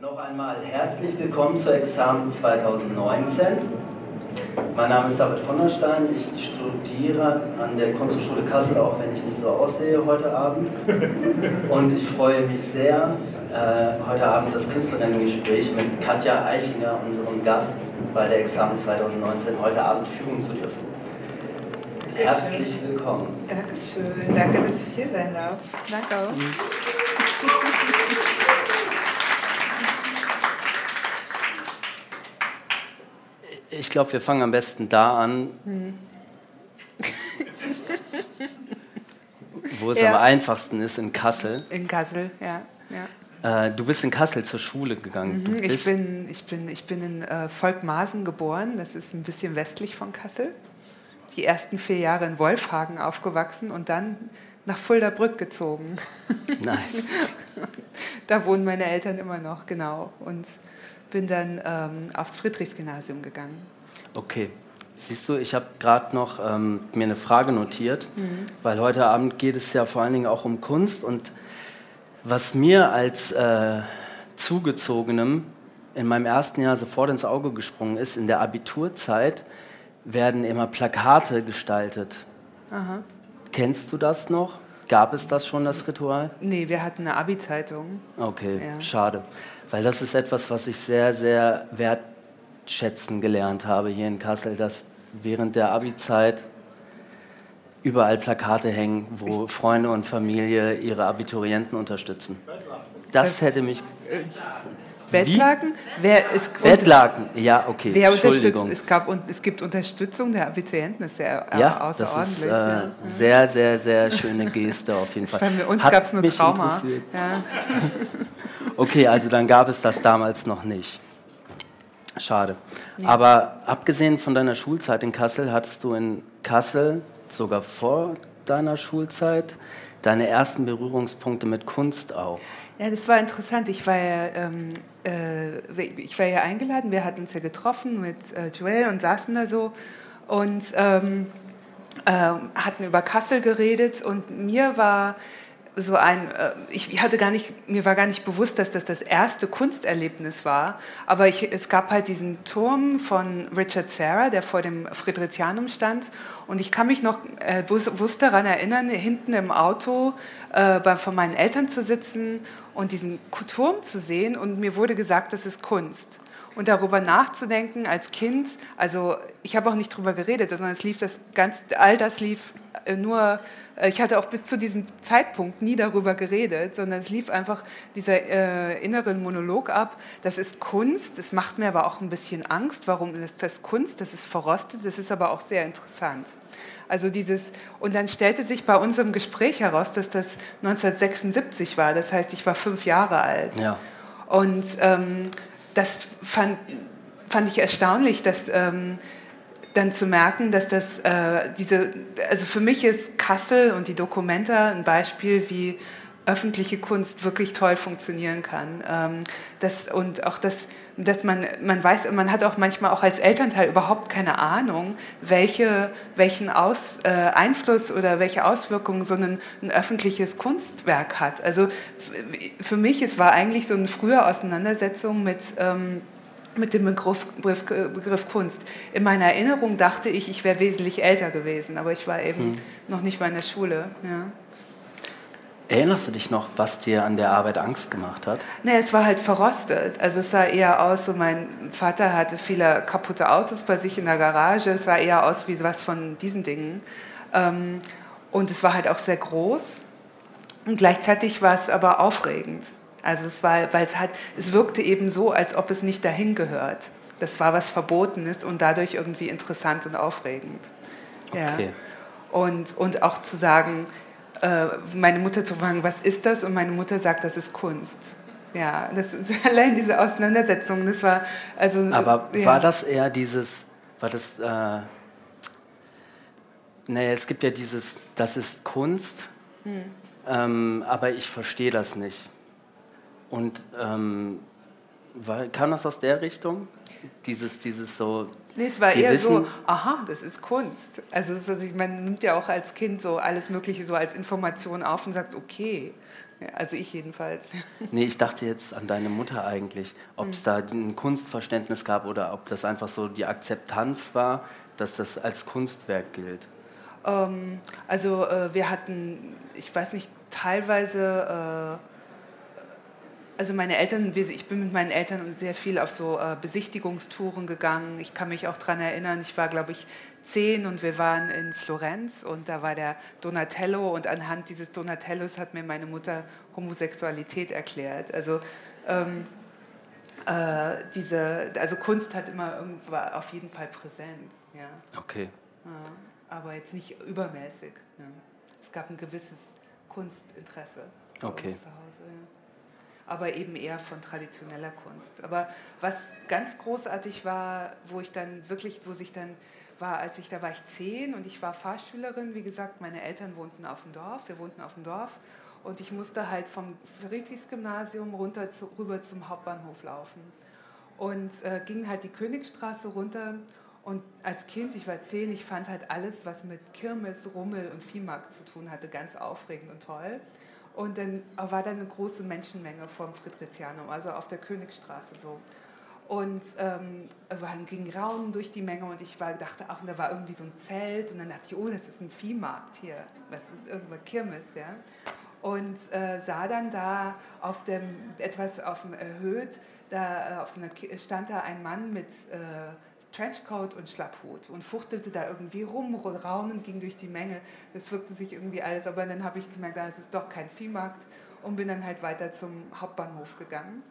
Noch einmal herzlich willkommen zur Examen 2019. Mein Name ist David von der Stein. Ich studiere an der Kunsthochschule Kassel, auch wenn ich nicht so aussehe heute Abend. Und ich freue mich sehr, äh, heute Abend das Künstlerinnengespräch mit Katja Eichinger, unserem Gast bei der Examen 2019, heute Abend führen zu dürfen. Herzlich willkommen. Dankeschön. Danke, dass ich hier sein darf. Danke auch. Ich glaube, wir fangen am besten da an, hm. wo es ja. am einfachsten ist, in Kassel. In Kassel, ja. ja. Äh, du bist in Kassel zur Schule gegangen. Mhm, ich, bin, ich, bin, ich bin in äh, Volkmarsen geboren, das ist ein bisschen westlich von Kassel. Die ersten vier Jahre in Wolfhagen aufgewachsen und dann nach Fuldabrück gezogen. Nice. da wohnen meine Eltern immer noch, genau. Und bin dann ähm, aufs Friedrichsgymnasium gegangen. Okay. Siehst du, ich habe gerade noch ähm, mir eine Frage notiert, mhm. weil heute Abend geht es ja vor allen Dingen auch um Kunst und was mir als äh, Zugezogenem in meinem ersten Jahr sofort ins Auge gesprungen ist, in der Abiturzeit werden immer Plakate gestaltet. Aha. Kennst du das noch? Gab es das schon, das Ritual? Nee, wir hatten eine Abi-Zeitung. Okay, ja. schade. Weil das ist etwas, was ich sehr, sehr wertschätzen gelernt habe hier in Kassel, dass während der Abi-Zeit überall Plakate hängen, wo ich Freunde und Familie ihre Abiturienten unterstützen. Das hätte mich. Äh, Bettlaken? Wer, es, Bettlaken, ja, okay. Wer Entschuldigung. Es, gab, und es gibt Unterstützung der Abiturienten, das ist äh, ja, außerordentlich. Das ist äh, ja. sehr, sehr, sehr schöne Geste auf jeden Fall. Bei uns gab es nur Trauma. Ja. okay, also dann gab es das damals noch nicht. Schade. Ja. Aber abgesehen von deiner Schulzeit in Kassel, hattest du in Kassel, sogar vor deiner Schulzeit, deine ersten Berührungspunkte mit Kunst auch? Ja, das war interessant. Ich war ja, ähm, äh, ich war ja eingeladen, wir hatten uns ja getroffen mit äh, Joel und saßen da so und ähm, äh, hatten über Kassel geredet und mir war so ein, äh, ich hatte gar nicht, mir war gar nicht bewusst, dass das das erste Kunsterlebnis war, aber ich, es gab halt diesen Turm von Richard Serra, der vor dem Fridericianum stand. Und ich kann mich noch äh, bewusst daran erinnern, hinten im Auto äh, bei, von meinen Eltern zu sitzen und diesen Turm zu sehen. Und mir wurde gesagt, das ist Kunst. Und darüber nachzudenken als Kind. Also ich habe auch nicht darüber geredet, sondern es lief das ganz, all das lief nur. Äh, ich hatte auch bis zu diesem Zeitpunkt nie darüber geredet, sondern es lief einfach dieser äh, innere Monolog ab. Das ist Kunst. Das macht mir aber auch ein bisschen Angst. Warum ist das Kunst? Das ist verrostet. Das ist aber auch sehr interessant. Also dieses, und dann stellte sich bei unserem Gespräch heraus, dass das 1976 war. Das heißt, ich war fünf Jahre alt. Ja. Und ähm, das fand, fand ich erstaunlich, dass ähm, dann zu merken, dass das äh, diese, also für mich ist Kassel und die Dokumenta ein Beispiel, wie öffentliche Kunst wirklich toll funktionieren kann. Ähm, das, und auch das, dass man, man weiß, man hat auch manchmal auch als Elternteil überhaupt keine Ahnung, welche, welchen Aus, äh, Einfluss oder welche Auswirkungen so ein, ein, öffentliches Kunstwerk hat. Also für mich, es war eigentlich so eine frühe Auseinandersetzung mit, ähm, mit dem Begriff, Begriff, Begriff, Kunst. In meiner Erinnerung dachte ich, ich wäre wesentlich älter gewesen, aber ich war eben hm. noch nicht mal in der Schule. Ja. Erinnerst du dich noch, was dir an der Arbeit Angst gemacht hat? Nee, es war halt verrostet. Also es sah eher aus, so mein Vater hatte viele kaputte Autos bei sich in der Garage. Es sah eher aus wie was von diesen Dingen. Ähm, und es war halt auch sehr groß. Und gleichzeitig war es aber aufregend. Also es war, weil es hat, es wirkte eben so, als ob es nicht dahin gehört. Das war was Verbotenes und dadurch irgendwie interessant und aufregend. Okay. Ja. Und, und auch zu sagen, äh, meine Mutter zu fragen, was ist das? Und meine Mutter sagt, das ist Kunst. Ja, das ist allein diese Auseinandersetzung, das war also. Aber ja. war das eher dieses, war das, äh, naja, es gibt ja dieses, das ist Kunst, hm. ähm, aber ich verstehe das nicht. Und ähm, war, kam das aus der Richtung? Dieses, dieses so. Nee, es war eher so, aha, das ist Kunst. Also, ist, also man nimmt ja auch als Kind so alles Mögliche so als Information auf und sagt, okay, also ich jedenfalls. Nee, ich dachte jetzt an deine Mutter eigentlich, ob es mhm. da ein Kunstverständnis gab oder ob das einfach so die Akzeptanz war, dass das als Kunstwerk gilt. Ähm, also äh, wir hatten, ich weiß nicht, teilweise... Äh, also meine Eltern, ich bin mit meinen Eltern sehr viel auf so äh, Besichtigungstouren gegangen. Ich kann mich auch daran erinnern, ich war, glaube ich, zehn und wir waren in Florenz und da war der Donatello und anhand dieses Donatellos hat mir meine Mutter Homosexualität erklärt. Also ähm, äh, diese, also Kunst hat immer irgendwo auf jeden Fall Präsenz. Ja. Okay. Ja, aber jetzt nicht übermäßig. Ja. Es gab ein gewisses Kunstinteresse okay. zu Hause. Ja aber eben eher von traditioneller Kunst. Aber was ganz großartig war, wo ich dann wirklich, wo sich dann war, als ich, da war ich zehn und ich war Fahrschülerin, wie gesagt, meine Eltern wohnten auf dem Dorf, wir wohnten auf dem Dorf und ich musste halt vom Friedrichsgymnasium runter zu, rüber zum Hauptbahnhof laufen und äh, ging halt die Königstraße runter und als Kind, ich war zehn, ich fand halt alles, was mit Kirmes, Rummel und Viehmarkt zu tun hatte, ganz aufregend und toll. Und dann war da eine große Menschenmenge vom Friedrichianum, also auf der Königstraße so. Und ähm, ging Raunen durch die Menge und ich war, dachte auch, da war irgendwie so ein Zelt und dann dachte ich, oh, das ist ein Viehmarkt hier, das ist irgendwas Kirmes, ja. Und äh, sah dann da auf dem, etwas auf dem erhöht, da äh, auf so einer, stand da ein Mann mit äh, Trenchcoat und Schlapphut und fuchtelte da irgendwie rum, Raunen ging durch die Menge. Das wirkte sich irgendwie alles, aber dann habe ich gemerkt, da ist doch kein Viehmarkt und bin dann halt weiter zum Hauptbahnhof gegangen.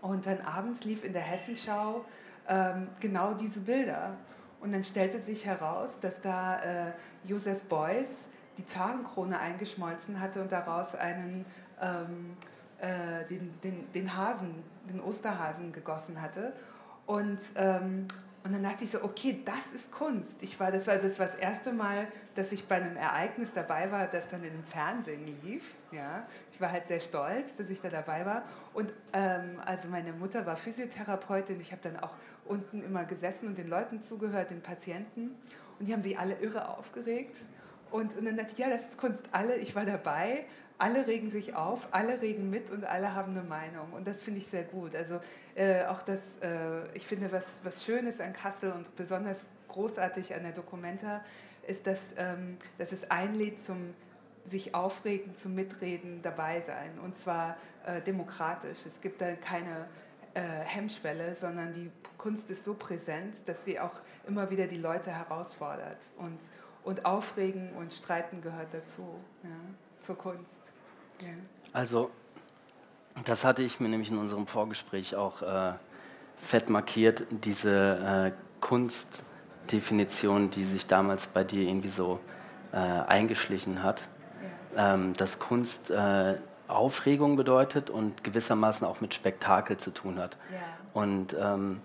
Und dann abends lief in der Hessenschau ähm, genau diese Bilder. Und dann stellte sich heraus, dass da äh, Josef Beuys die Zarenkrone eingeschmolzen hatte und daraus einen, ähm, äh, den, den, den Hasen, den Osterhasen gegossen hatte. Und, ähm, und dann dachte ich so, okay, das ist Kunst. Ich war, das, war, das war das erste Mal, dass ich bei einem Ereignis dabei war, das dann in dem Fernsehen lief. Ja. Ich war halt sehr stolz, dass ich da dabei war. Und ähm, also meine Mutter war Physiotherapeutin. Ich habe dann auch unten immer gesessen und den Leuten zugehört, den Patienten. Und die haben sich alle irre aufgeregt. Und, und dann dachte ich, ja, das ist Kunst. Alle, ich war dabei, alle regen sich auf, alle regen mit und alle haben eine Meinung. Und das finde ich sehr gut. Also äh, auch das, äh, ich finde, was, was Schönes an Kassel und besonders großartig an der Documenta ist, dass, ähm, dass es einlädt zum sich aufregen, zum Mitreden, dabei sein. Und zwar äh, demokratisch. Es gibt da keine äh, Hemmschwelle, sondern die Kunst ist so präsent, dass sie auch immer wieder die Leute herausfordert. Und, und Aufregen und Streiten gehört dazu, ja, zur Kunst. Also, das hatte ich mir nämlich in unserem Vorgespräch auch äh, fett markiert, diese äh, Kunstdefinition, die sich damals bei dir irgendwie so äh, eingeschlichen hat, ja. ähm, dass Kunst äh, Aufregung bedeutet und gewissermaßen auch mit Spektakel zu tun hat. Ja. Und ähm,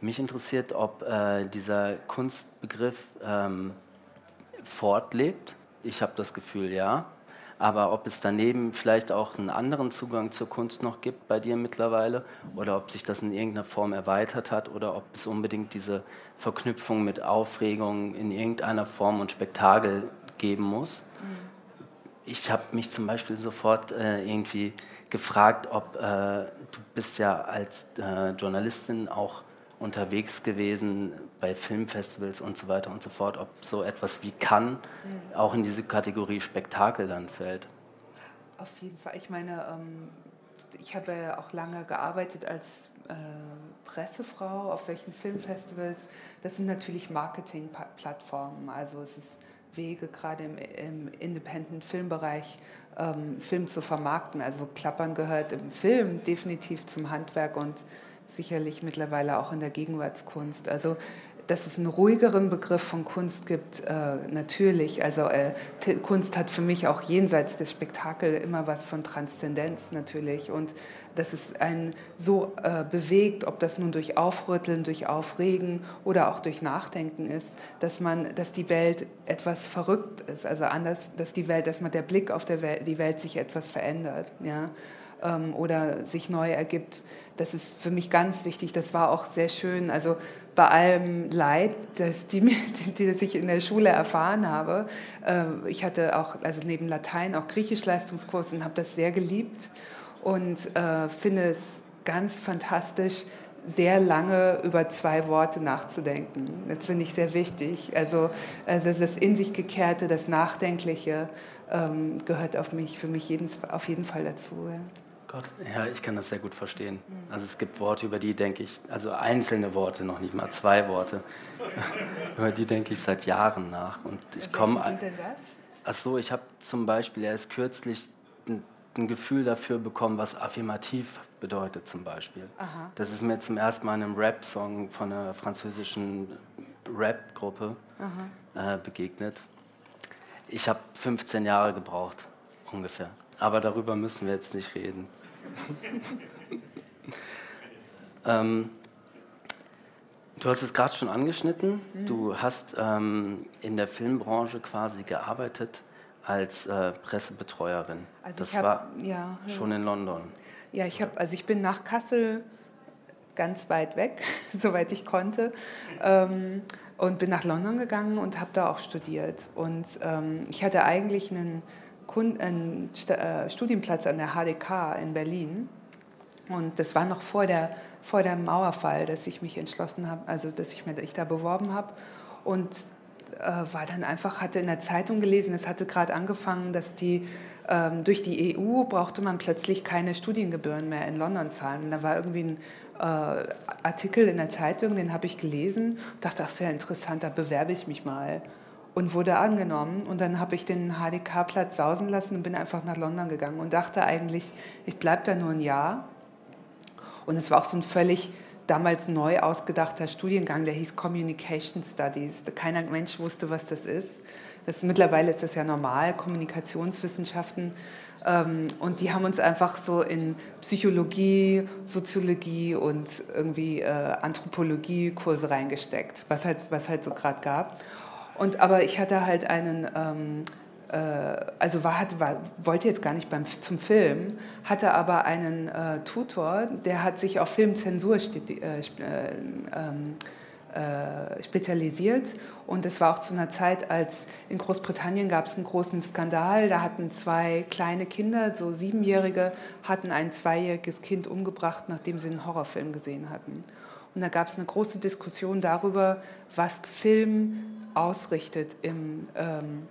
mich interessiert, ob äh, dieser Kunstbegriff ähm, fortlebt. Ich habe das Gefühl, ja. Aber ob es daneben vielleicht auch einen anderen Zugang zur Kunst noch gibt bei dir mittlerweile oder ob sich das in irgendeiner Form erweitert hat oder ob es unbedingt diese Verknüpfung mit Aufregung in irgendeiner Form und Spektakel geben muss. Mhm. Ich habe mich zum Beispiel sofort äh, irgendwie gefragt, ob äh, du bist ja als äh, Journalistin auch unterwegs gewesen bei Filmfestivals und so weiter und so fort, ob so etwas wie Cannes mhm. auch in diese Kategorie Spektakel dann fällt. Auf jeden Fall. Ich meine, ähm, ich habe ja auch lange gearbeitet als äh, Pressefrau auf solchen Filmfestivals. Das sind natürlich Marketingplattformen. Also es ist Wege, gerade im, im Independent-Filmbereich, ähm, Film zu vermarkten. Also Klappern gehört im Film definitiv zum Handwerk und sicherlich mittlerweile auch in der Gegenwartskunst. Also dass es einen ruhigeren Begriff von Kunst gibt, äh, natürlich. Also äh, Kunst hat für mich auch jenseits des Spektakels immer was von Transzendenz natürlich. Und dass es einen so äh, bewegt, ob das nun durch Aufrütteln, durch Aufregen oder auch durch Nachdenken ist, dass man, dass die Welt etwas verrückt ist. Also anders, dass die Welt, dass man der Blick auf der Welt, die Welt sich etwas verändert. Ja ähm, oder sich neu ergibt. Das ist für mich ganz wichtig. Das war auch sehr schön. Also bei allem Leid, das, die, die, das ich in der Schule erfahren habe, äh, ich hatte auch, also neben Latein auch Griechisch-Leistungskurs und habe das sehr geliebt und äh, finde es ganz fantastisch, sehr lange über zwei Worte nachzudenken. Das finde ich sehr wichtig. Also, also das in sich gekehrte, das Nachdenkliche ähm, gehört auf mich, für mich jeden, auf jeden Fall dazu. Ja. Gott, ja, ich kann das sehr gut verstehen. Also es gibt Worte, über die denke ich, also einzelne Worte, noch nicht mal zwei Worte, über die denke ich seit Jahren nach. Und ich komme. Was denn das? Ach so, ich habe zum Beispiel erst kürzlich ein, ein, Gefühl dafür bekommen, was affirmativ bedeutet zum Beispiel. Aha. Das ist mir zum ersten Mal in einem Rap-Song von einer französischen Rap-Gruppe äh, begegnet. Ich habe 15 Jahre gebraucht, ungefähr. Aber darüber müssen wir jetzt nicht reden. ähm, du hast es gerade schon angeschnitten. Mhm. Du hast ähm, in der Filmbranche quasi gearbeitet als äh, Pressebetreuerin. Also das hab, war ja, schon in London. Ja, ich habe, also ich bin nach Kassel ganz weit weg, soweit ich konnte, ähm, und bin nach London gegangen und habe da auch studiert. Und ähm, ich hatte eigentlich einen einen äh, Studienplatz an der HDK in Berlin. Und das war noch vor der, vor der Mauerfall, dass ich mich entschlossen habe, also dass ich mich da beworben habe. Und äh, war dann einfach, hatte in der Zeitung gelesen, es hatte gerade angefangen, dass die ähm, durch die EU brauchte man plötzlich keine Studiengebühren mehr in London zahlen. Und da war irgendwie ein äh, Artikel in der Zeitung, den habe ich gelesen, dachte, ach sehr interessant, da bewerbe ich mich mal und wurde angenommen. Und dann habe ich den HDK-Platz sausen lassen und bin einfach nach London gegangen und dachte eigentlich, ich bleibe da nur ein Jahr. Und es war auch so ein völlig damals neu ausgedachter Studiengang, der hieß Communication Studies. Keiner Mensch wusste, was das ist. Das, mittlerweile ist das ja normal, Kommunikationswissenschaften. Ähm, und die haben uns einfach so in Psychologie, Soziologie und irgendwie äh, Anthropologie Kurse reingesteckt, was halt, was halt so gerade gab. Und, aber ich hatte halt einen, ähm, äh, also war, hat, war, wollte jetzt gar nicht beim, zum Film, hatte aber einen äh, Tutor, der hat sich auf Filmzensur äh, äh, ähm, äh, spezialisiert. Und es war auch zu einer Zeit, als in Großbritannien gab es einen großen Skandal. Da hatten zwei kleine Kinder, so Siebenjährige, hatten ein zweijähriges Kind umgebracht, nachdem sie einen Horrorfilm gesehen hatten. Und da gab es eine große Diskussion darüber, was Film ausrichtet im, ähm,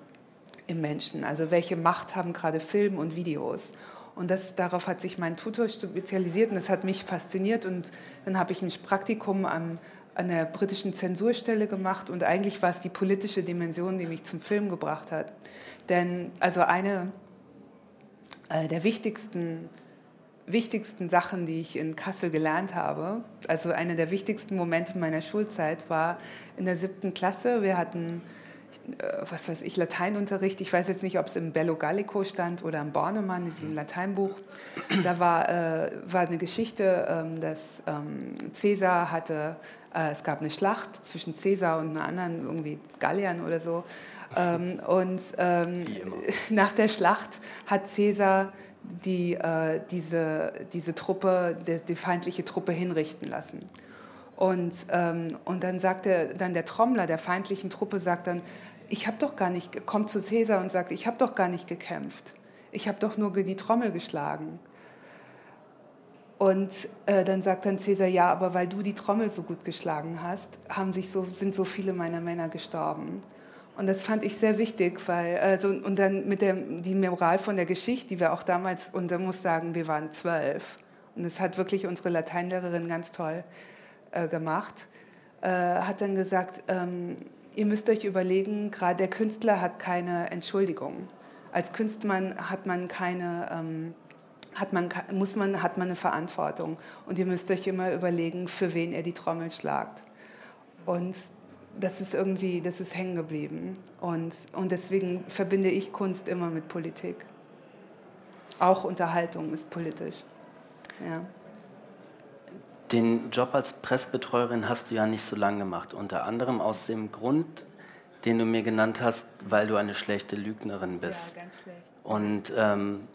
im Menschen. Also welche Macht haben gerade Film und Videos. Und das, darauf hat sich mein Tutor spezialisiert und das hat mich fasziniert. Und dann habe ich ein Praktikum am, an der britischen Zensurstelle gemacht und eigentlich war es die politische Dimension, die mich zum Film gebracht hat. Denn also eine äh, der wichtigsten wichtigsten Sachen, die ich in Kassel gelernt habe, also einer der wichtigsten Momente meiner Schulzeit war in der siebten Klasse. Wir hatten, äh, was weiß ich, Lateinunterricht. Ich weiß jetzt nicht, ob es im Bello Gallico stand oder im Bornemann, diesem Lateinbuch. Da war, äh, war eine Geschichte, ähm, dass ähm, Cäsar hatte, äh, es gab eine Schlacht zwischen Cäsar und einer anderen, irgendwie Galliern oder so. Ähm, und ähm, nach der Schlacht hat Cäsar die äh, diese, diese Truppe, die, die, feindliche Truppe hinrichten lassen. Und, ähm, und dann sagt er, dann der Trommler der feindlichen Truppe sagt dann, ich habe doch gar nicht, kommt zu Caesar und sagt, ich habe doch gar nicht gekämpft. Ich habe doch nur die Trommel geschlagen. Und äh, dann sagt dann Caesar, ja, aber weil du die Trommel so gut geschlagen hast, haben sich so, sind so viele meiner Männer gestorben. Und das fand ich sehr wichtig, weil, also, und dann mit der die Moral von der Geschichte, die wir auch damals, und da muss sagen, wir waren zwölf. Und das hat wirklich unsere Lateinlehrerin ganz toll äh, gemacht, äh, hat dann gesagt, ähm, ihr müsst euch überlegen, gerade der Künstler hat keine Entschuldigung. Als Künstler hat man keine, ähm, hat man, muss man, hat man eine Verantwortung. Und ihr müsst euch immer überlegen, für wen ihr die Trommel schlagt. Und das ist irgendwie, das ist hängen geblieben. Und, und deswegen verbinde ich Kunst immer mit Politik. Auch Unterhaltung ist politisch. Ja. Den Job als Pressbetreuerin hast du ja nicht so lange gemacht. Unter anderem aus dem Grund, den du mir genannt hast, weil du eine schlechte Lügnerin bist. Ja, ganz schlecht. Und ähm,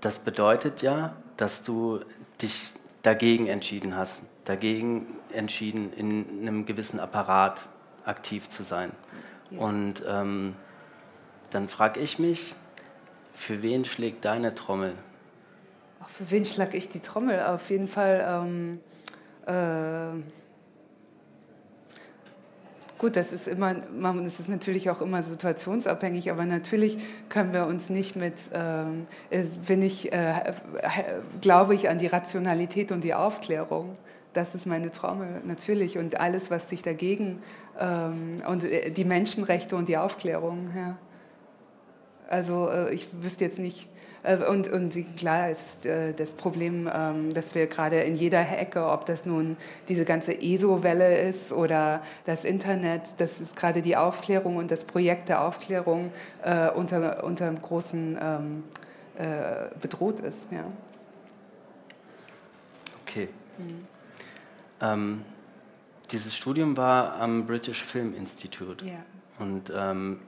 das bedeutet ja, dass du dich dagegen entschieden hast, dagegen entschieden, in einem gewissen Apparat aktiv zu sein. Ja. Und ähm, dann frage ich mich, für wen schlägt deine Trommel? Ach, für wen schlage ich die Trommel? Auf jeden Fall. Ähm, äh, gut, das ist immer, das ist natürlich auch immer situationsabhängig, aber natürlich können wir uns nicht mit, ähm, bin ich, äh, glaube ich an die Rationalität und die Aufklärung. Das ist meine Trommel, natürlich. Und alles, was sich dagegen, ähm, und äh, die Menschenrechte und die Aufklärung, ja. Also äh, ich wüsste jetzt nicht, äh, und, und klar ist äh, das Problem, ähm, dass wir gerade in jeder Ecke, ob das nun diese ganze ESO-Welle ist oder das Internet, das ist gerade die Aufklärung und das Projekt der Aufklärung äh, unter, unter einem großen ähm, äh, bedroht ist. Ja. Okay. Mhm. Ähm, dieses Studium war am British Film Institute. Ja. Und ähm,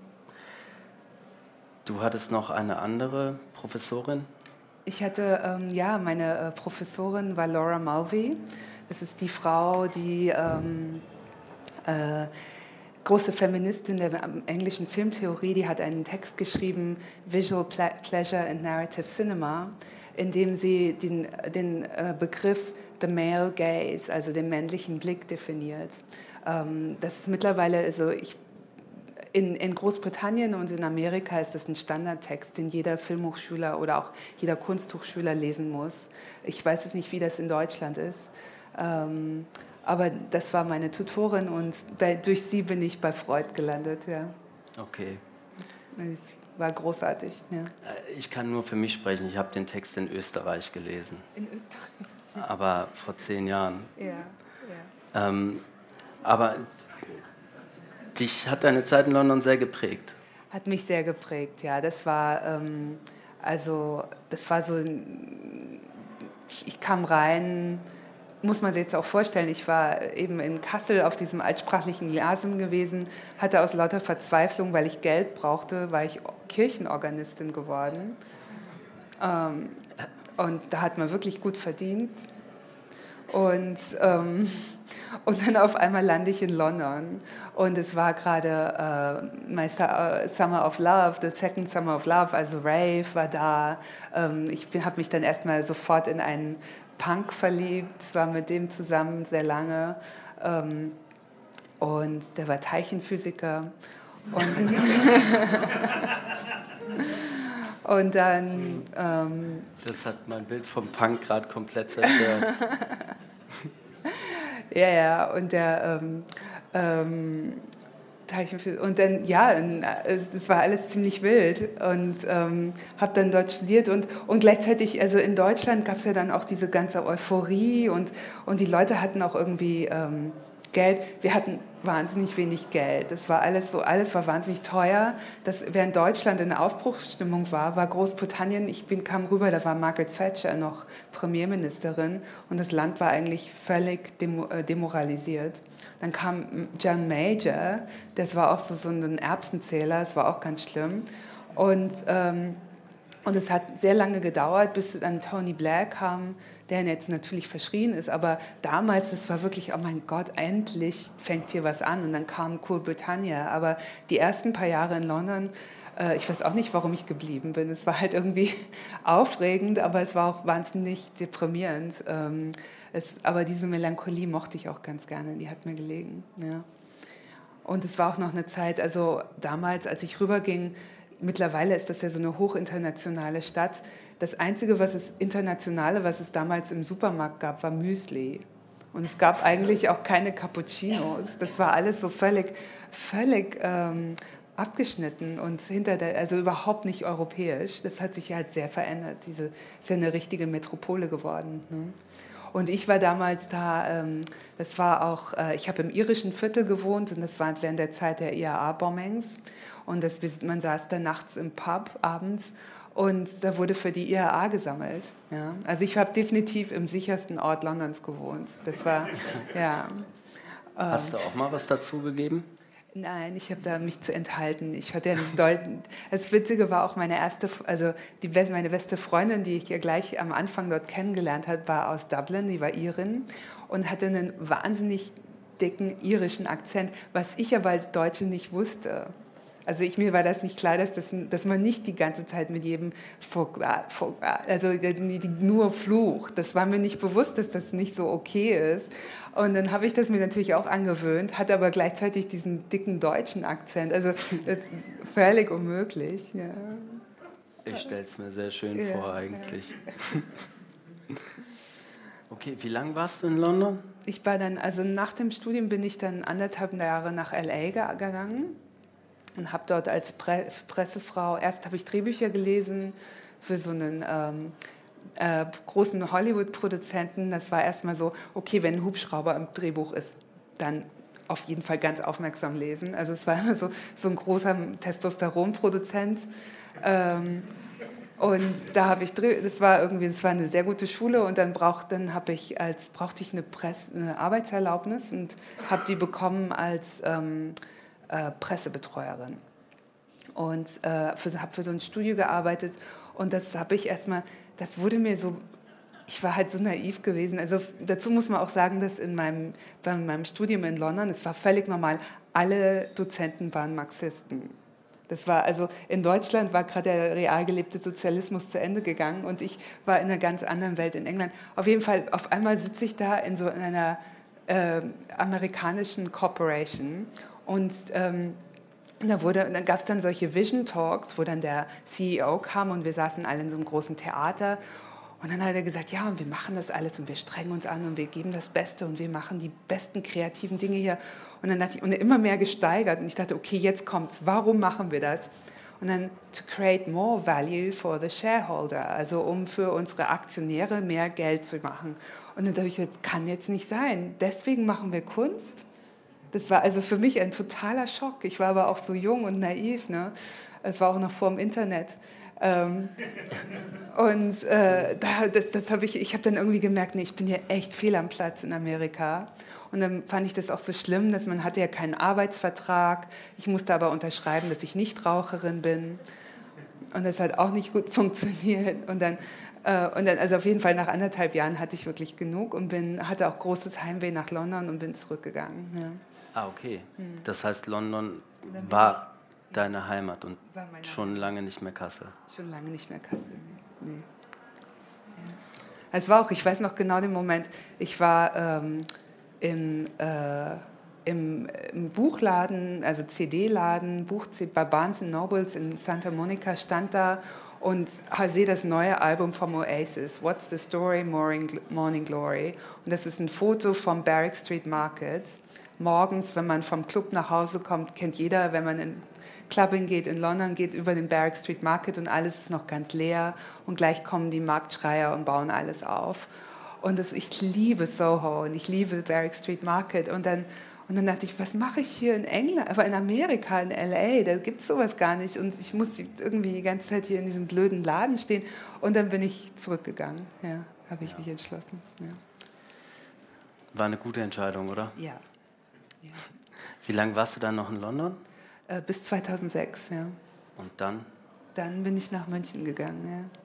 Du hattest noch eine andere Professorin? Ich hatte, ähm, ja, meine äh, Professorin war Laura Mulvey. Das ist die Frau, die ähm, äh, große Feministin der englischen Filmtheorie, die hat einen Text geschrieben, Visual Ple Pleasure and Narrative Cinema, in dem sie den, den äh, Begriff The Male Gaze, also den männlichen Blick definiert. Ähm, das ist mittlerweile, also ich in, in, Großbritannien und in Amerika ist das ein Standardtext, den jeder Filmhochschüler oder auch jeder Kunsthochschüler lesen muss. Ich weiß es nicht, wie das in Deutschland ist. Ähm, aber das war meine Tutorin und bei, durch sie bin ich bei Freud gelandet. Ja. Okay. Es war großartig. Ja. Äh, ich kann nur für mich sprechen. Ich habe den Text in Österreich gelesen. In Österreich. Aber vor zehn Jahren. Ja. ja. Ähm, aber dich hat deine Zeit in London sehr geprägt. Hat mich sehr geprägt, ja. Das war, ähm, also, das war so, ich kam rein, muss man sich jetzt auch vorstellen, ich war eben in Kassel auf diesem altsprachlichen Gymnasium gewesen, hatte aus lauter Verzweiflung, weil ich Geld brauchte, war ich Kirchenorganistin geworden. Ähm, und da hat man wirklich gut verdient. Und, ähm, und dann auf einmal lande ich in London. Und es war gerade äh, my äh, Summer of Love, the second Summer of Love, also Rave war da. Ähm, ich habe mich dann erstmal sofort in einen Punk verliebt, war mit dem zusammen sehr lange. Ähm, und der war Teilchenphysiker. Und Und dann. Ähm, das hat mein Bild vom Punk gerade komplett zerstört. ja, ja, und der. Ähm, ähm, und dann, ja, es war alles ziemlich wild und ähm, habe dann dort studiert und, und gleichzeitig, also in Deutschland gab es ja dann auch diese ganze Euphorie und, und die Leute hatten auch irgendwie ähm, Geld. Wir hatten wahnsinnig wenig Geld. Das war alles so, alles war wahnsinnig teuer. Das, während Deutschland in Aufbruchsstimmung war, war Großbritannien, ich bin, kam rüber, da war Margaret Thatcher noch Premierministerin und das Land war eigentlich völlig demo, äh, demoralisiert. Dann kam John Major, das war auch so, so ein Erbsenzähler, das war auch ganz schlimm. Und, ähm, und es hat sehr lange gedauert, bis dann Tony Blair kam, der jetzt natürlich verschrien ist, aber damals, das war wirklich, oh mein Gott, endlich fängt hier was an. Und dann kam Cool Britannia. Aber die ersten paar Jahre in London, äh, ich weiß auch nicht, warum ich geblieben bin. Es war halt irgendwie aufregend, aber es war auch wahnsinnig deprimierend. Ähm, es, aber diese Melancholie mochte ich auch ganz gerne, die hat mir gelegen. Ja. Und es war auch noch eine Zeit, also damals, als ich rüberging, mittlerweile ist das ja so eine hochinternationale Stadt, das Einzige, was es internationale, was es damals im Supermarkt gab, war Müsli. Und es gab eigentlich auch keine Cappuccinos. Das war alles so völlig, völlig ähm, abgeschnitten und hinter der, also überhaupt nicht europäisch. Das hat sich halt sehr verändert. Diese ist ja eine richtige Metropole geworden. Ne? Und ich war damals da, ähm, das war auch, äh, ich habe im irischen Viertel gewohnt und das war während der Zeit der IAA-Bombings. Und das, man saß da nachts im Pub abends und da wurde für die IAA gesammelt. Ja. Also ich habe definitiv im sichersten Ort Londons gewohnt. Das war, ja. Hast du auch mal was dazu gegeben? Nein, ich habe da mich zu enthalten. Ich hatte ja deuten. Das Witzige war auch meine erste, also die, meine beste Freundin, die ich ja gleich am Anfang dort kennengelernt habe, war aus Dublin, die war Irin und hatte einen wahnsinnig dicken irischen Akzent, was ich aber als Deutsche nicht wusste. Also ich, mir war das nicht klar, dass, das, dass man nicht die ganze Zeit mit jedem, also nur flucht. Das war mir nicht bewusst, dass das nicht so okay ist. Und dann habe ich das mir natürlich auch angewöhnt, hatte aber gleichzeitig diesen dicken deutschen Akzent. Also völlig unmöglich. Ja. Ich stelle es mir sehr schön ja, vor eigentlich. Ja. Okay, wie lange warst du in London? Ich war dann, also nach dem Studium bin ich dann anderthalb Jahre nach LA gegangen und habe dort als Pre Pressefrau, erst habe ich Drehbücher gelesen für so einen ähm, äh, großen Hollywood-Produzenten. Das war erstmal so, okay, wenn ein Hubschrauber im Drehbuch ist, dann auf jeden Fall ganz aufmerksam lesen. Also es war immer so, so ein großer Testosteronproduzent. Ähm, und da habe ich, das war irgendwie, das war eine sehr gute Schule und dann, brauch, dann habe ich als, brauchte ich eine, Press, eine Arbeitserlaubnis und habe die bekommen als ähm, äh, Pressebetreuerin. Und äh, habe für so ein Studio gearbeitet und das habe ich erstmal, das wurde mir so, ich war halt so naiv gewesen. Also dazu muss man auch sagen, dass in meinem, bei meinem Studium in London, es war völlig normal, alle Dozenten waren Marxisten. Das war also in Deutschland war gerade der real gelebte Sozialismus zu Ende gegangen und ich war in einer ganz anderen Welt in England. Auf jeden Fall, auf einmal sitze ich da in so einer äh, amerikanischen Corporation und ähm, da, wurde, da gab es dann solche Vision Talks, wo dann der CEO kam und wir saßen alle in so einem großen Theater. Und dann hat er gesagt, ja, und wir machen das alles und wir strengen uns an und wir geben das Beste und wir machen die besten kreativen Dinge hier. Und dann hat ich und immer mehr gesteigert und ich dachte, okay, jetzt kommt's. Warum machen wir das? Und dann to create more value for the shareholder, also um für unsere Aktionäre mehr Geld zu machen. Und dann dachte ich, das kann jetzt nicht sein. Deswegen machen wir Kunst. Das war also für mich ein totaler Schock. Ich war aber auch so jung und naiv. Ne? Es war auch noch vor dem Internet. Ähm, und äh, da, das, das habe ich, ich habe dann irgendwie gemerkt, nee, ich bin hier echt fehl am Platz in Amerika. Und dann fand ich das auch so schlimm, dass man hatte ja keinen Arbeitsvertrag. Ich musste aber unterschreiben, dass ich nicht Raucherin bin. Und das hat auch nicht gut funktioniert. Und dann, äh, und dann, also auf jeden Fall nach anderthalb Jahren hatte ich wirklich genug und bin, hatte auch großes Heimweh nach London und bin zurückgegangen. Ja. Ah, okay. Hm. Das heißt, London war deine Heimat und schon Heimat. lange nicht mehr Kassel. Schon lange nicht mehr Kassel, nee. nee. Ja. Es war auch, ich weiß noch genau den Moment, ich war ähm, in, äh, im, im, Buchladen, also CD-Laden, Buch bei Barnes Nobles in Santa Monica, stand da und sehe das neue Album vom Oasis, What's the Story, Morning, Morning Glory. Und das ist ein Foto vom Barrack Street Market morgens, wenn man vom Club nach Hause kommt, kennt jeder, wenn man in Clubbing geht, in London geht, über den Barrack Street Market und alles ist noch ganz leer und gleich kommen die Marktschreier und bauen alles auf. Und das, ich liebe Soho und ich liebe Barrack Street Market und dann und dann dachte ich, was mache ich hier in England, aber in Amerika, in LA, da gibt es sowas gar nicht. Und ich muss irgendwie die ganze Zeit hier in diesem blöden Laden stehen. Und dann bin ich zurückgegangen. Ja, habe ich ja. mich entschlossen. Ja. War eine gute Entscheidung, oder? Ja, ja. Wie lange warst du dann noch in London? Äh, bis 2006, ja. Und dann? Dann bin ich nach München gegangen, ja.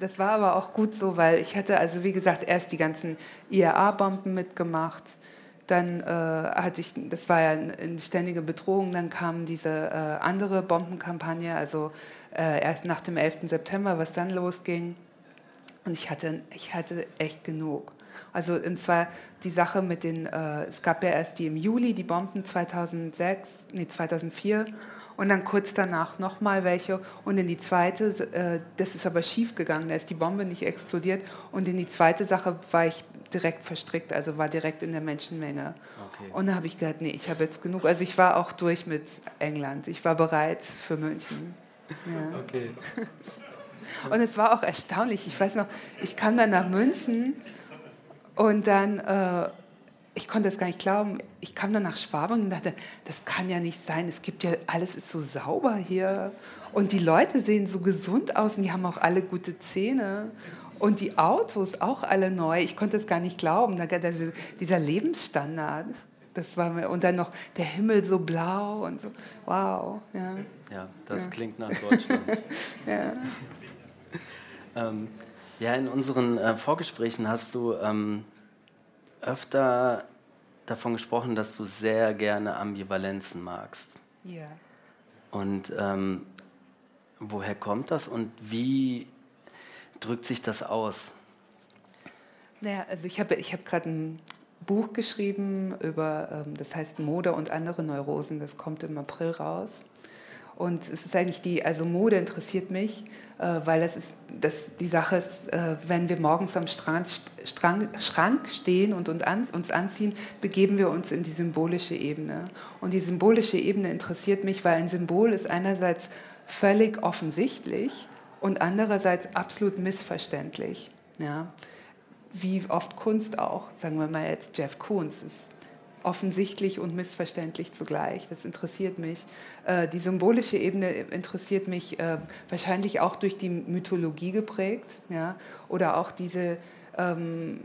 Das war aber auch gut so, weil ich hatte, also wie gesagt, erst die ganzen IRA-Bomben mitgemacht, dann äh, hatte ich, das war ja eine ständige Bedrohung, dann kam diese äh, andere Bombenkampagne, also äh, erst nach dem 11. September, was dann losging. Und ich hatte, ich hatte echt genug. Also und zwar die Sache mit den, äh, es gab ja erst die im Juli, die Bomben 2006, nee 2004 und dann kurz danach nochmal welche und in die zweite, äh, das ist aber schief gegangen, da ist die Bombe nicht explodiert und in die zweite Sache war ich direkt verstrickt, also war direkt in der Menschenmenge. Okay. Und da habe ich gedacht, nee, ich habe jetzt genug. Also ich war auch durch mit England, ich war bereit für München. Ja. Okay. Und es war auch erstaunlich. Ich weiß noch, ich kam dann nach München und dann, äh, ich konnte es gar nicht glauben, ich kam dann nach Schwabing und dachte, das kann ja nicht sein, es gibt ja, alles ist so sauber hier und die Leute sehen so gesund aus und die haben auch alle gute Zähne und die Autos auch alle neu. Ich konnte es gar nicht glauben, dieser Lebensstandard. das war mir, und dann noch der Himmel so blau und so, wow. Ja, ja das ja. klingt nach Deutschland. ja. ähm, ja, in unseren äh, Vorgesprächen hast du ähm, öfter davon gesprochen, dass du sehr gerne Ambivalenzen magst. Ja. Und ähm, woher kommt das und wie drückt sich das aus? Naja, also ich habe ich hab gerade ein Buch geschrieben über, ähm, das heißt Mode und andere Neurosen, das kommt im April raus. Und es ist eigentlich die, also Mode interessiert mich, äh, weil es ist, das, die Sache ist, äh, wenn wir morgens am Strand, Strang, Schrank stehen und uns, an, uns anziehen, begeben wir uns in die symbolische Ebene. Und die symbolische Ebene interessiert mich, weil ein Symbol ist einerseits völlig offensichtlich und andererseits absolut missverständlich. Ja wie oft Kunst auch, sagen wir mal jetzt Jeff Koons, ist offensichtlich und missverständlich zugleich. Das interessiert mich. Äh, die symbolische Ebene interessiert mich äh, wahrscheinlich auch durch die Mythologie geprägt, ja, oder auch diese ähm,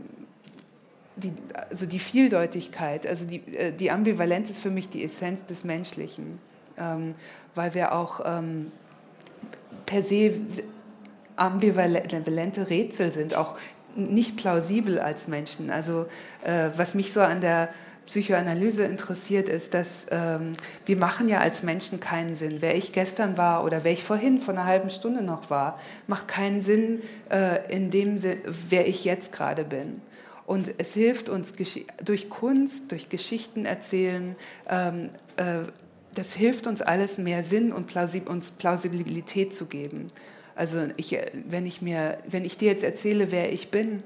die, also die Vieldeutigkeit, also die, äh, die Ambivalenz ist für mich die Essenz des Menschlichen, ähm, weil wir auch ähm, per se ambivalente Rätsel sind, auch nicht plausibel als Menschen. Also äh, was mich so an der Psychoanalyse interessiert, ist, dass ähm, wir machen ja als Menschen keinen Sinn. Wer ich gestern war oder wer ich vorhin vor einer halben Stunde noch war, macht keinen Sinn äh, in dem Sinn, wer ich jetzt gerade bin. Und es hilft uns durch Kunst, durch Geschichten erzählen, ähm, äh, das hilft uns alles mehr Sinn und Plausib uns Plausibilität zu geben. Also ich, wenn, ich mir, wenn ich dir jetzt erzähle, wer ich bin,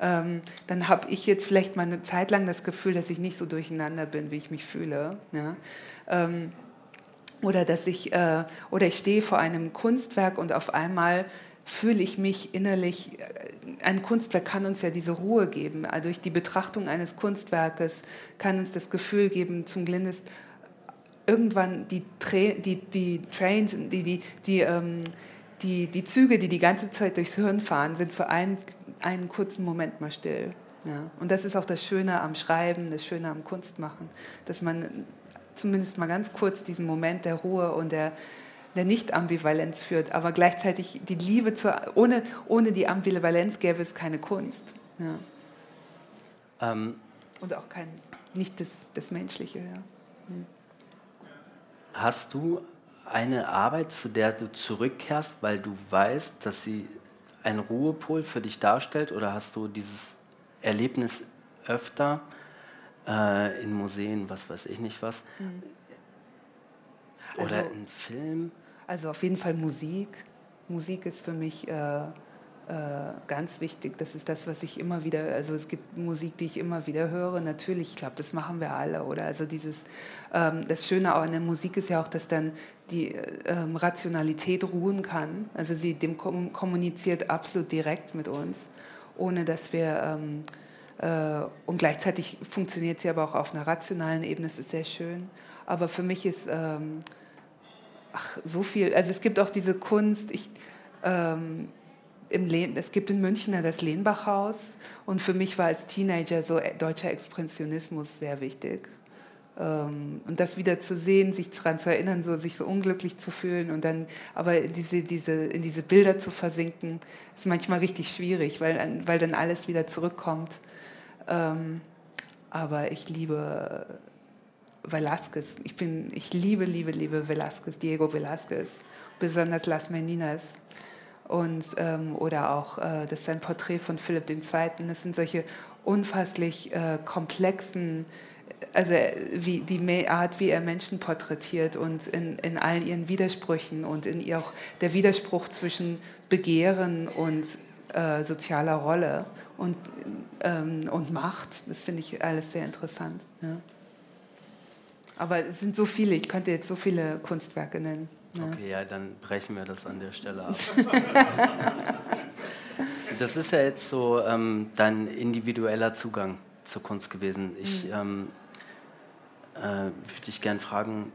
ähm, dann habe ich jetzt vielleicht mal eine Zeit lang das Gefühl, dass ich nicht so durcheinander bin, wie ich mich fühle. Ja? Ähm, oder dass ich, äh, oder ich stehe vor einem Kunstwerk und auf einmal fühle ich mich innerlich, äh, ein Kunstwerk kann uns ja diese Ruhe geben. Also durch die Betrachtung eines Kunstwerkes kann uns das Gefühl geben, zumindest irgendwann die, Tra die, die Trains, die, die, die ähm, die, die Züge, die die ganze Zeit durchs Hirn fahren, sind für einen, einen kurzen Moment mal still. Ja. Und das ist auch das Schöne am Schreiben, das Schöne am Kunstmachen, dass man zumindest mal ganz kurz diesen Moment der Ruhe und der, der Nicht-Ambivalenz führt, aber gleichzeitig die Liebe zur, ohne, ohne die Ambivalenz gäbe es keine Kunst. Ja. Ähm, und auch kein, nicht das, das Menschliche. Ja. Hm. Hast du eine Arbeit, zu der du zurückkehrst, weil du weißt, dass sie einen Ruhepol für dich darstellt? Oder hast du dieses Erlebnis öfter äh, in Museen, was weiß ich nicht was? Mhm. Oder also, in Film? Also auf jeden Fall Musik. Musik ist für mich äh, ganz wichtig. Das ist das, was ich immer wieder, also es gibt Musik, die ich immer wieder höre. Natürlich, ich glaube, das machen wir alle. Oder also dieses, ähm, das Schöne auch an der Musik ist ja auch, dass dann die ähm, Rationalität ruhen kann. Also sie dem kom kommuniziert absolut direkt mit uns, ohne dass wir ähm, äh, und gleichzeitig funktioniert sie aber auch auf einer rationalen Ebene. Das ist sehr schön. Aber für mich ist ähm, ach, so viel. Also es gibt auch diese Kunst. Ich ähm, im es gibt in München das Lehnbachhaus und für mich war als Teenager so deutscher Expressionismus sehr wichtig. Ähm, und das wieder zu sehen, sich daran zu erinnern, so, sich so unglücklich zu fühlen und dann aber in diese, diese, in diese Bilder zu versinken, ist manchmal richtig schwierig, weil, weil dann alles wieder zurückkommt. Ähm, aber ich liebe Velázquez. Ich, bin, ich liebe, liebe, liebe Velázquez, Diego Velázquez, besonders Las Meninas und, ähm, oder auch äh, das ist ein Porträt von Philipp II. Das sind solche unfasslich äh, komplexen, also wie die Art, wie er Menschen porträtiert und in, in allen ihren Widersprüchen und in ihr auch der Widerspruch zwischen Begehren und äh, sozialer Rolle und, ähm, und Macht. Das finde ich alles sehr interessant. Ne? Aber es sind so viele, ich könnte jetzt so viele Kunstwerke nennen. Okay, ja, dann brechen wir das an der Stelle ab. das ist ja jetzt so ähm, dein individueller Zugang zur Kunst gewesen. Ich mhm. ähm, äh, würde dich gerne fragen,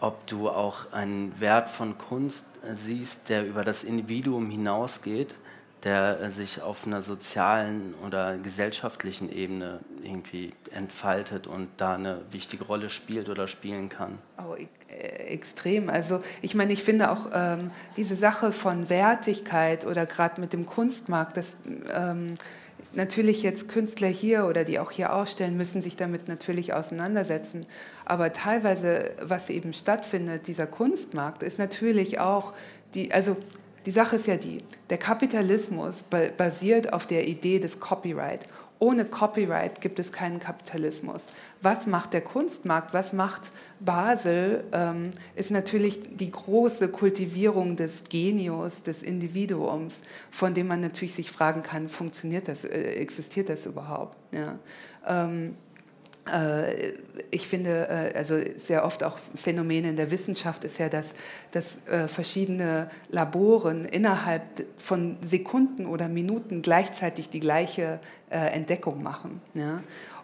ob du auch einen Wert von Kunst siehst, der über das Individuum hinausgeht der sich auf einer sozialen oder gesellschaftlichen Ebene irgendwie entfaltet und da eine wichtige Rolle spielt oder spielen kann. Oh, e-, extrem. Also ich meine, ich finde auch ähm, diese Sache von Wertigkeit oder gerade mit dem Kunstmarkt, das ähm, natürlich jetzt Künstler hier oder die auch hier ausstellen, müssen sich damit natürlich auseinandersetzen. Aber teilweise, was eben stattfindet, dieser Kunstmarkt, ist natürlich auch die, also die Sache ist ja die, der Kapitalismus basiert auf der Idee des Copyright. Ohne Copyright gibt es keinen Kapitalismus. Was macht der Kunstmarkt, was macht Basel, ähm, ist natürlich die große Kultivierung des Genius, des Individuums, von dem man natürlich sich fragen kann, funktioniert das, äh, existiert das überhaupt? Ja. Ähm, äh, ich finde, äh, also sehr oft auch Phänomene in der Wissenschaft ist ja, dass, dass äh, verschiedene Laboren innerhalb von Sekunden oder Minuten gleichzeitig die gleiche Entdeckung machen.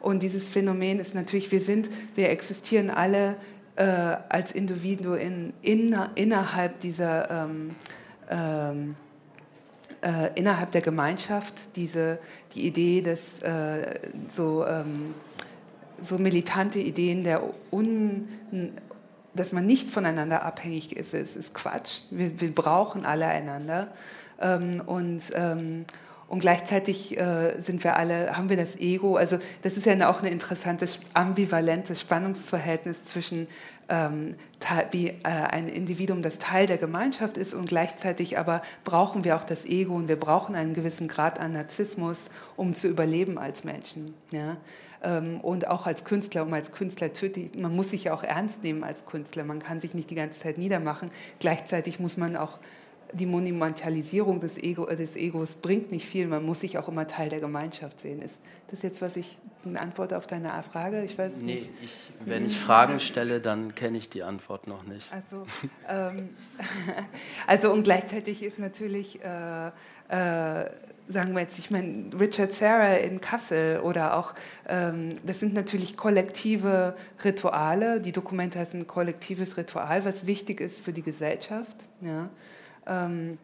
Und dieses Phänomen ist natürlich, wir sind, wir existieren alle als Individuen in, innerhalb dieser ähm, ähm, äh, innerhalb der Gemeinschaft diese, die Idee, dass äh, so ähm, so militante Ideen der Un, dass man nicht voneinander abhängig ist, ist, ist Quatsch. Wir, wir, brauchen alle einander. Ähm, und, ähm, und gleichzeitig äh, sind wir alle, haben wir das Ego. Also das ist ja auch ein interessantes, ambivalentes Spannungsverhältnis zwischen ähm, wie äh, ein Individuum, das Teil der Gemeinschaft ist und gleichzeitig aber brauchen wir auch das Ego und wir brauchen einen gewissen Grad an Narzissmus, um zu überleben als Menschen. Ja? Ähm, und auch als Künstler, um als Künstler tödlich, man muss sich ja auch ernst nehmen als Künstler, man kann sich nicht die ganze Zeit niedermachen. Gleichzeitig muss man auch die Monumentalisierung des, Ego, äh, des Egos bringt nicht viel, man muss sich auch immer Teil der Gemeinschaft sehen. Ist das jetzt, was ich eine Antwort auf deine Frage? Ich weiß nee, nicht. Ich, wenn ich Fragen stelle, dann kenne ich die Antwort noch nicht. Also, ähm, also und gleichzeitig ist natürlich äh, äh, sagen wir jetzt, ich meine, Richard Serra in Kassel oder auch, ähm, das sind natürlich kollektive Rituale. Die Dokumente ist ein kollektives Ritual, was wichtig ist für die Gesellschaft. Ja. Ähm,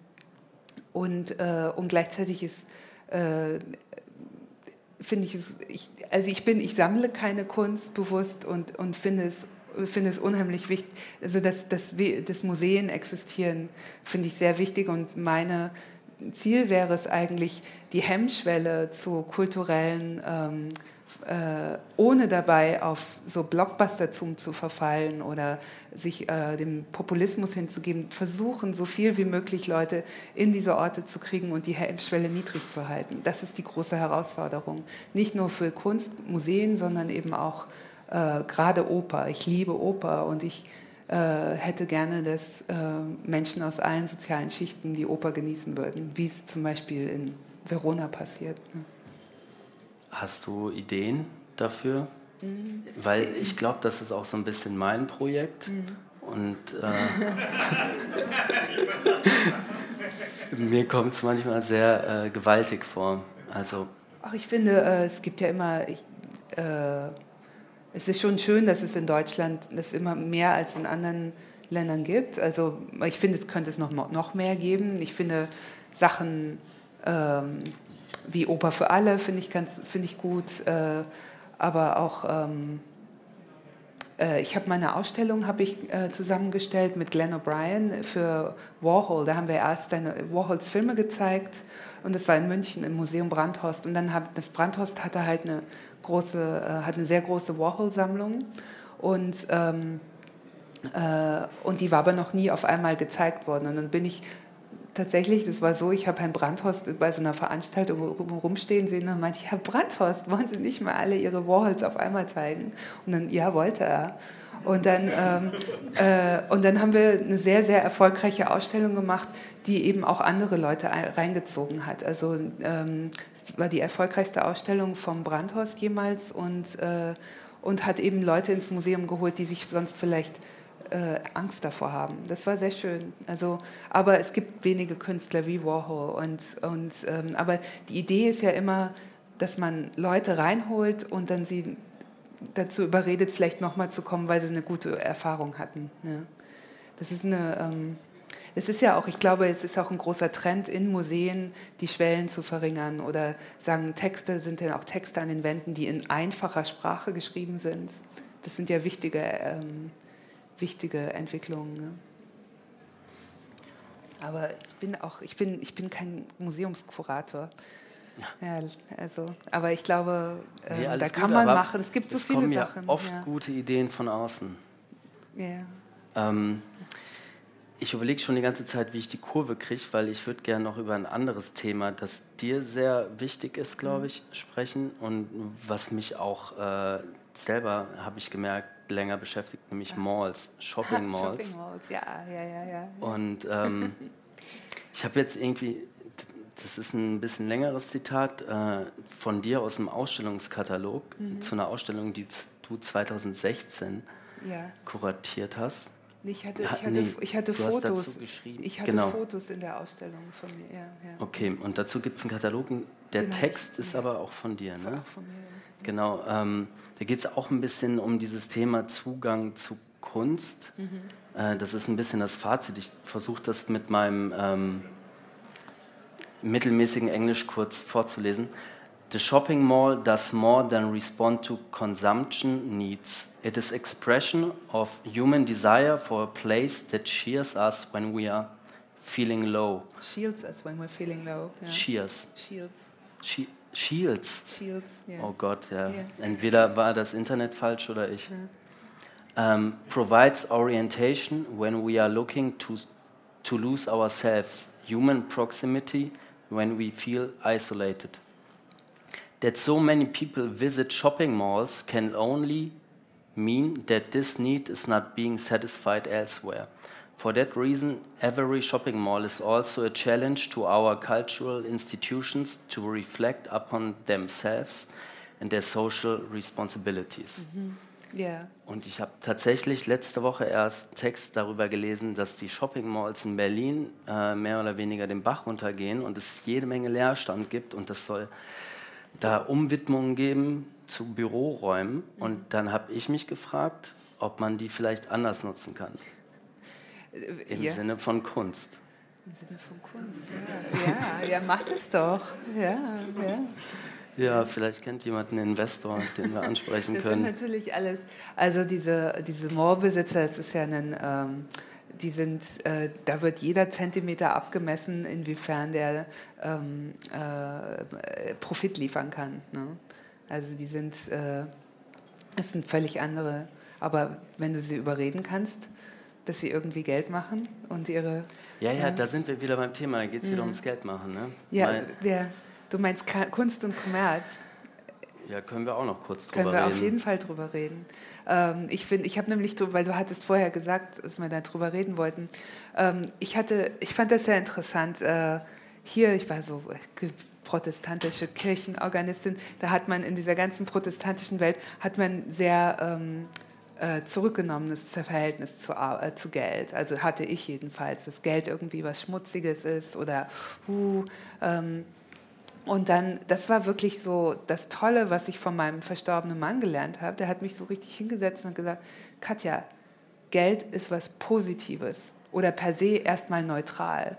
und, äh, und gleichzeitig ist, äh, finde ich, ich, also ich bin, ich sammle keine Kunst bewusst und, und finde es finde es unheimlich wichtig, also dass, dass, dass Museen existieren, finde ich sehr wichtig und meine Ziel wäre es eigentlich, die Hemmschwelle zu kulturellen, ähm, äh, ohne dabei auf so Blockbustertum zu verfallen oder sich äh, dem Populismus hinzugeben, versuchen, so viel wie möglich Leute in diese Orte zu kriegen und die Hemmschwelle niedrig zu halten. Das ist die große Herausforderung. Nicht nur für Kunstmuseen, sondern eben auch äh, gerade Oper. Ich liebe Oper und ich hätte gerne, dass äh, Menschen aus allen sozialen Schichten die Oper genießen würden, wie es zum Beispiel in Verona passiert. Ne? Hast du Ideen dafür? Mhm. Weil ich glaube, das ist auch so ein bisschen mein Projekt. Mhm. Und äh, mir kommt es manchmal sehr äh, gewaltig vor. Also, Ach, ich finde, äh, es gibt ja immer, ich, äh, es ist schon schön, dass es in Deutschland das immer mehr als in anderen Ländern gibt. Also ich finde, es könnte es noch, noch mehr geben. Ich finde Sachen ähm, wie Oper für alle finde ich, find ich gut, äh, aber auch ähm, äh, ich habe meine Ausstellung habe ich äh, zusammengestellt mit Glenn O'Brien für Warhol. Da haben wir erst seine Warhols Filme gezeigt und das war in München im Museum Brandhorst und dann hat das Brandhorst hatte halt eine große, äh, hat eine sehr große Warhol-Sammlung und, ähm, äh, und die war aber noch nie auf einmal gezeigt worden. Und dann bin ich tatsächlich, das war so, ich habe Herrn Brandhorst bei so einer Veranstaltung rumstehen sehen und dann meinte ich, Herr Brandhorst, wollen Sie nicht mal alle Ihre Warhols auf einmal zeigen? Und dann, ja, wollte er. Und dann, ähm, äh, und dann haben wir eine sehr, sehr erfolgreiche Ausstellung gemacht, die eben auch andere Leute reingezogen hat. Also ähm, war die erfolgreichste Ausstellung vom Brandhorst jemals und, äh, und hat eben Leute ins Museum geholt, die sich sonst vielleicht äh, Angst davor haben. Das war sehr schön. Also, aber es gibt wenige Künstler wie Warhol. Und, und, ähm, aber die Idee ist ja immer, dass man Leute reinholt und dann sie dazu überredet, vielleicht nochmal zu kommen, weil sie eine gute Erfahrung hatten. Ne? Das ist eine... Ähm, es ist ja auch, ich glaube, es ist auch ein großer Trend in Museen, die Schwellen zu verringern oder sagen, Texte sind ja auch Texte an den Wänden, die in einfacher Sprache geschrieben sind. Das sind ja wichtige, ähm, wichtige Entwicklungen. Ne? Aber ich bin auch, ich bin, ich bin kein Museumskurator. Ja, also, aber ich glaube, äh, nee, da kann gut, man machen. Es gibt so viele kommen Sachen. Ja oft ja. gute Ideen von außen. Ja. Ähm, ich überlege schon die ganze Zeit, wie ich die Kurve kriege, weil ich würde gerne noch über ein anderes Thema, das dir sehr wichtig ist, glaube mhm. ich, sprechen und was mich auch äh, selber, habe ich gemerkt, länger beschäftigt, nämlich Malls, Shopping Malls. Shopping Malls, ja, ja, ja. ja. Und ähm, ich habe jetzt irgendwie, das ist ein bisschen längeres Zitat äh, von dir aus dem Ausstellungskatalog mhm. zu einer Ausstellung, die du 2016 ja. kuratiert hast. Ich hatte, ich hatte, nee, ich hatte Fotos. Ich hatte genau. Fotos in der Ausstellung von mir. Ja, ja. Okay, und dazu gibt es einen Katalog. Der Den Text ist ja. aber auch von dir, ne? Auch von mir. Genau. Ähm, da geht es auch ein bisschen um dieses Thema Zugang zu Kunst. Mhm. Äh, das ist ein bisschen das Fazit. Ich versuche das mit meinem ähm, mittelmäßigen Englisch kurz vorzulesen. The shopping mall does more than respond to consumption needs. It is expression of human desire for a place that cheers us when we are feeling low. Shields us when we're feeling low. Yeah. Cheers. Shields. She Shields. Shields, yeah. Oh Gott, ja. Yeah. Entweder war das Internet falsch oder ich. Um, provides orientation when we are looking to, to lose ourselves. Human proximity when we feel isolated. That so many people visit shopping malls can only mean that this need is not being satisfied elsewhere. For that reason, every shopping mall is also a challenge to our cultural institutions to reflect upon themselves and their social responsibilities. Mhm. Yeah. Und ich habe tatsächlich letzte Woche erst Text darüber gelesen, dass die Shopping Malls in Berlin äh, mehr oder weniger den Bach runtergehen und es jede Menge Leerstand gibt und es soll da Umwidmungen geben zu Büroräumen. Mhm. Und dann habe ich mich gefragt, ob man die vielleicht anders nutzen kann. Äh, Im ja. Sinne von Kunst. Im Sinne von Kunst, ja. Ja, ja macht es doch. Ja, ja. Ja, vielleicht kennt jemand einen Investor, den wir ansprechen das können. Das sind natürlich alles, also diese, diese Moorbesitzer, das ist ja ein, ähm, die sind, äh, da wird jeder Zentimeter abgemessen, inwiefern der ähm, äh, Profit liefern kann. Ne? Also die sind, äh, das sind völlig andere. Aber wenn du sie überreden kannst, dass sie irgendwie Geld machen und ihre... Ja, ja, da sind wir wieder beim Thema, da geht es wieder mhm. ums Geld machen. Ne? Ja, Weil, Du meinst Kunst und Kommerz? Ja, können wir auch noch kurz drüber reden. Können wir reden. auf jeden Fall drüber reden. Ähm, ich finde, ich habe nämlich, weil du hattest vorher gesagt, dass wir da drüber reden wollten. Ähm, ich hatte, ich fand das sehr interessant. Äh, hier, ich war so äh, protestantische Kirchenorganistin. Da hat man in dieser ganzen protestantischen Welt hat man sehr ähm, äh, zurückgenommenes Verhältnis zu, äh, zu, Geld. Also hatte ich jedenfalls, dass Geld irgendwie was Schmutziges ist oder uh, ähm, und dann, das war wirklich so das Tolle, was ich von meinem verstorbenen Mann gelernt habe. Der hat mich so richtig hingesetzt und gesagt, Katja, Geld ist was Positives oder per se erstmal neutral.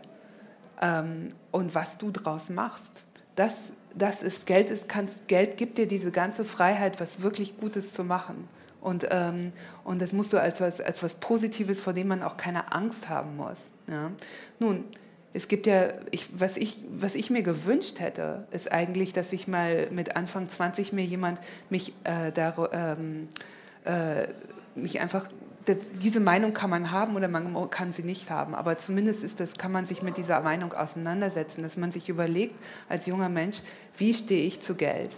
Ähm, und was du draus machst, das, das ist Geld, ist, kannst, Geld gibt dir diese ganze Freiheit, was wirklich Gutes zu machen. Und, ähm, und das musst du als was, als was Positives, vor dem man auch keine Angst haben muss. Ja? Nun, es gibt ja, ich, was, ich, was ich mir gewünscht hätte, ist eigentlich, dass ich mal mit Anfang 20 mir jemand mich äh, da, ähm, äh, mich einfach diese Meinung kann man haben oder man kann sie nicht haben, aber zumindest ist das, kann man sich mit dieser Meinung auseinandersetzen, dass man sich überlegt als junger Mensch, wie stehe ich zu Geld?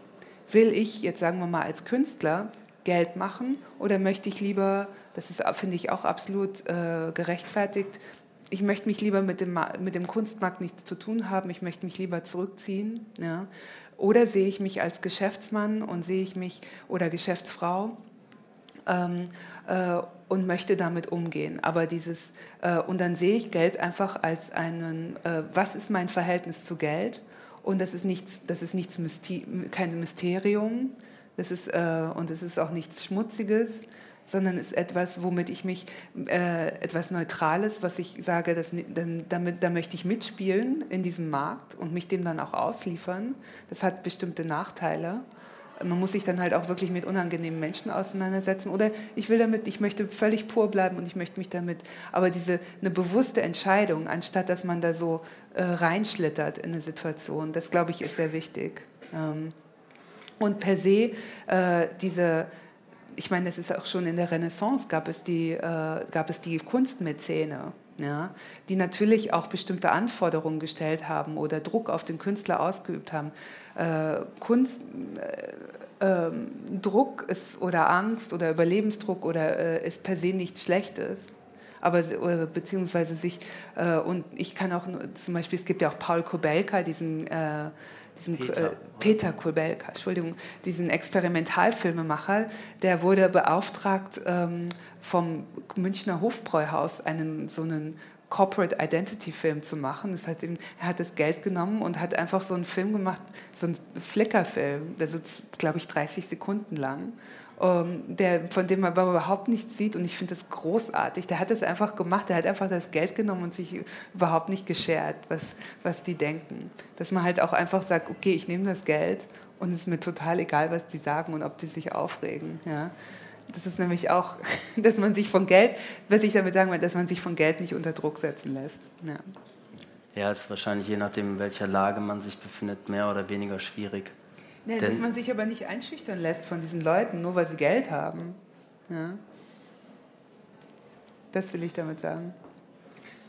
Will ich jetzt sagen wir mal als Künstler Geld machen oder möchte ich lieber, das ist finde ich auch absolut äh, gerechtfertigt, ich möchte mich lieber mit dem, mit dem Kunstmarkt nichts zu tun haben, ich möchte mich lieber zurückziehen. Ja? Oder sehe ich mich als Geschäftsmann und sehe ich mich oder Geschäftsfrau ähm, äh, und möchte damit umgehen. Aber dieses, äh, und dann sehe ich Geld einfach als einen, äh, was ist mein Verhältnis zu Geld? Und das ist nichts, das ist nichts kein Mysterium, das ist, äh, und es ist auch nichts Schmutziges. Sondern ist etwas, womit ich mich, äh, etwas Neutrales, was ich sage, das, dann, damit, da möchte ich mitspielen in diesem Markt und mich dem dann auch ausliefern. Das hat bestimmte Nachteile. Man muss sich dann halt auch wirklich mit unangenehmen Menschen auseinandersetzen. Oder ich will damit, ich möchte völlig pur bleiben und ich möchte mich damit. Aber diese eine bewusste Entscheidung, anstatt dass man da so äh, reinschlittert in eine Situation, das glaube ich ist sehr wichtig. Ähm, und per se äh, diese ich meine, es ist auch schon in der Renaissance gab es die, äh, gab es die Kunstmäzene, ja, die natürlich auch bestimmte Anforderungen gestellt haben oder Druck auf den Künstler ausgeübt haben. Äh, Kunst, äh, ähm, Druck ist, oder Angst oder Überlebensdruck oder äh, ist per se nichts Schlechtes aber äh, beziehungsweise sich äh, und ich kann auch zum Beispiel es gibt ja auch Paul Kobelka diesen äh, diesen Peter, äh, Peter Kulbelka, Entschuldigung, diesen Experimentalfilmemacher, der wurde beauftragt ähm, vom Münchner Hofbräuhaus einen so einen Corporate Identity Film zu machen. Das heißt, er hat das Geld genommen und hat einfach so einen Film gemacht, so einen Flickerfilm, der so, glaube ich, 30 Sekunden lang der, von dem man überhaupt nichts sieht. Und ich finde das großartig. Der hat das einfach gemacht. Der hat einfach das Geld genommen und sich überhaupt nicht geschert, was, was die denken. Dass man halt auch einfach sagt, okay, ich nehme das Geld und es ist mir total egal, was die sagen und ob die sich aufregen. Ja. Das ist nämlich auch, dass man sich von Geld, was ich damit sagen will, dass man sich von Geld nicht unter Druck setzen lässt. Ja. Ja, ist wahrscheinlich je nachdem, in welcher Lage man sich befindet, mehr oder weniger schwierig. Nee, dass man sich aber nicht einschüchtern lässt von diesen Leuten, nur weil sie Geld haben. Ja. Das will ich damit sagen.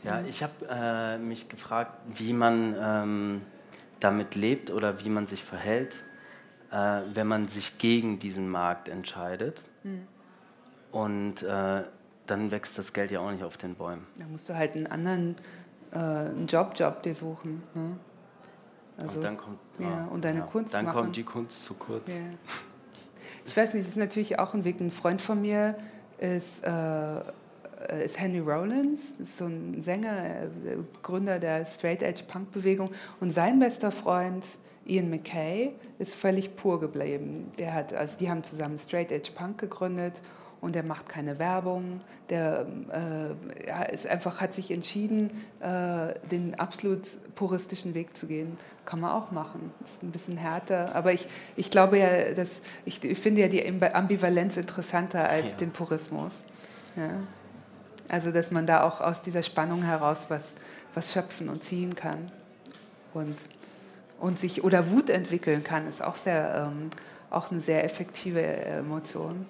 Ja, ich habe äh, mich gefragt, wie man ähm, damit lebt oder wie man sich verhält, äh, wenn man sich gegen diesen Markt entscheidet. Hm. Und äh, dann wächst das Geld ja auch nicht auf den Bäumen. Da musst du halt einen anderen äh, einen Job, Job dir suchen. Ne? Also, und dann kommt ja, und deine ja, Kunst Dann machen. kommt die Kunst zu kurz. Ja. Ich weiß nicht, es ist natürlich auch ein Weg. Ein Freund von mir ist, äh, ist Henry Rollins, ist so ein Sänger, äh, Gründer der Straight Edge Punk Bewegung. Und sein bester Freund Ian McKay ist völlig pur geblieben. Der hat, also die haben zusammen Straight Edge Punk gegründet und der macht keine Werbung. Der äh, ist einfach, hat sich entschieden, äh, den absolut puristischen Weg zu gehen. Kann man auch machen. Ist ein bisschen härter. Aber ich, ich glaube ja, dass, ich, ich finde ja die Ambivalenz interessanter als ja. den Purismus. Ja. Also, dass man da auch aus dieser Spannung heraus was, was schöpfen und ziehen kann. Und, und sich, oder Wut entwickeln kann, ist auch, sehr, ähm, auch eine sehr effektive Emotion.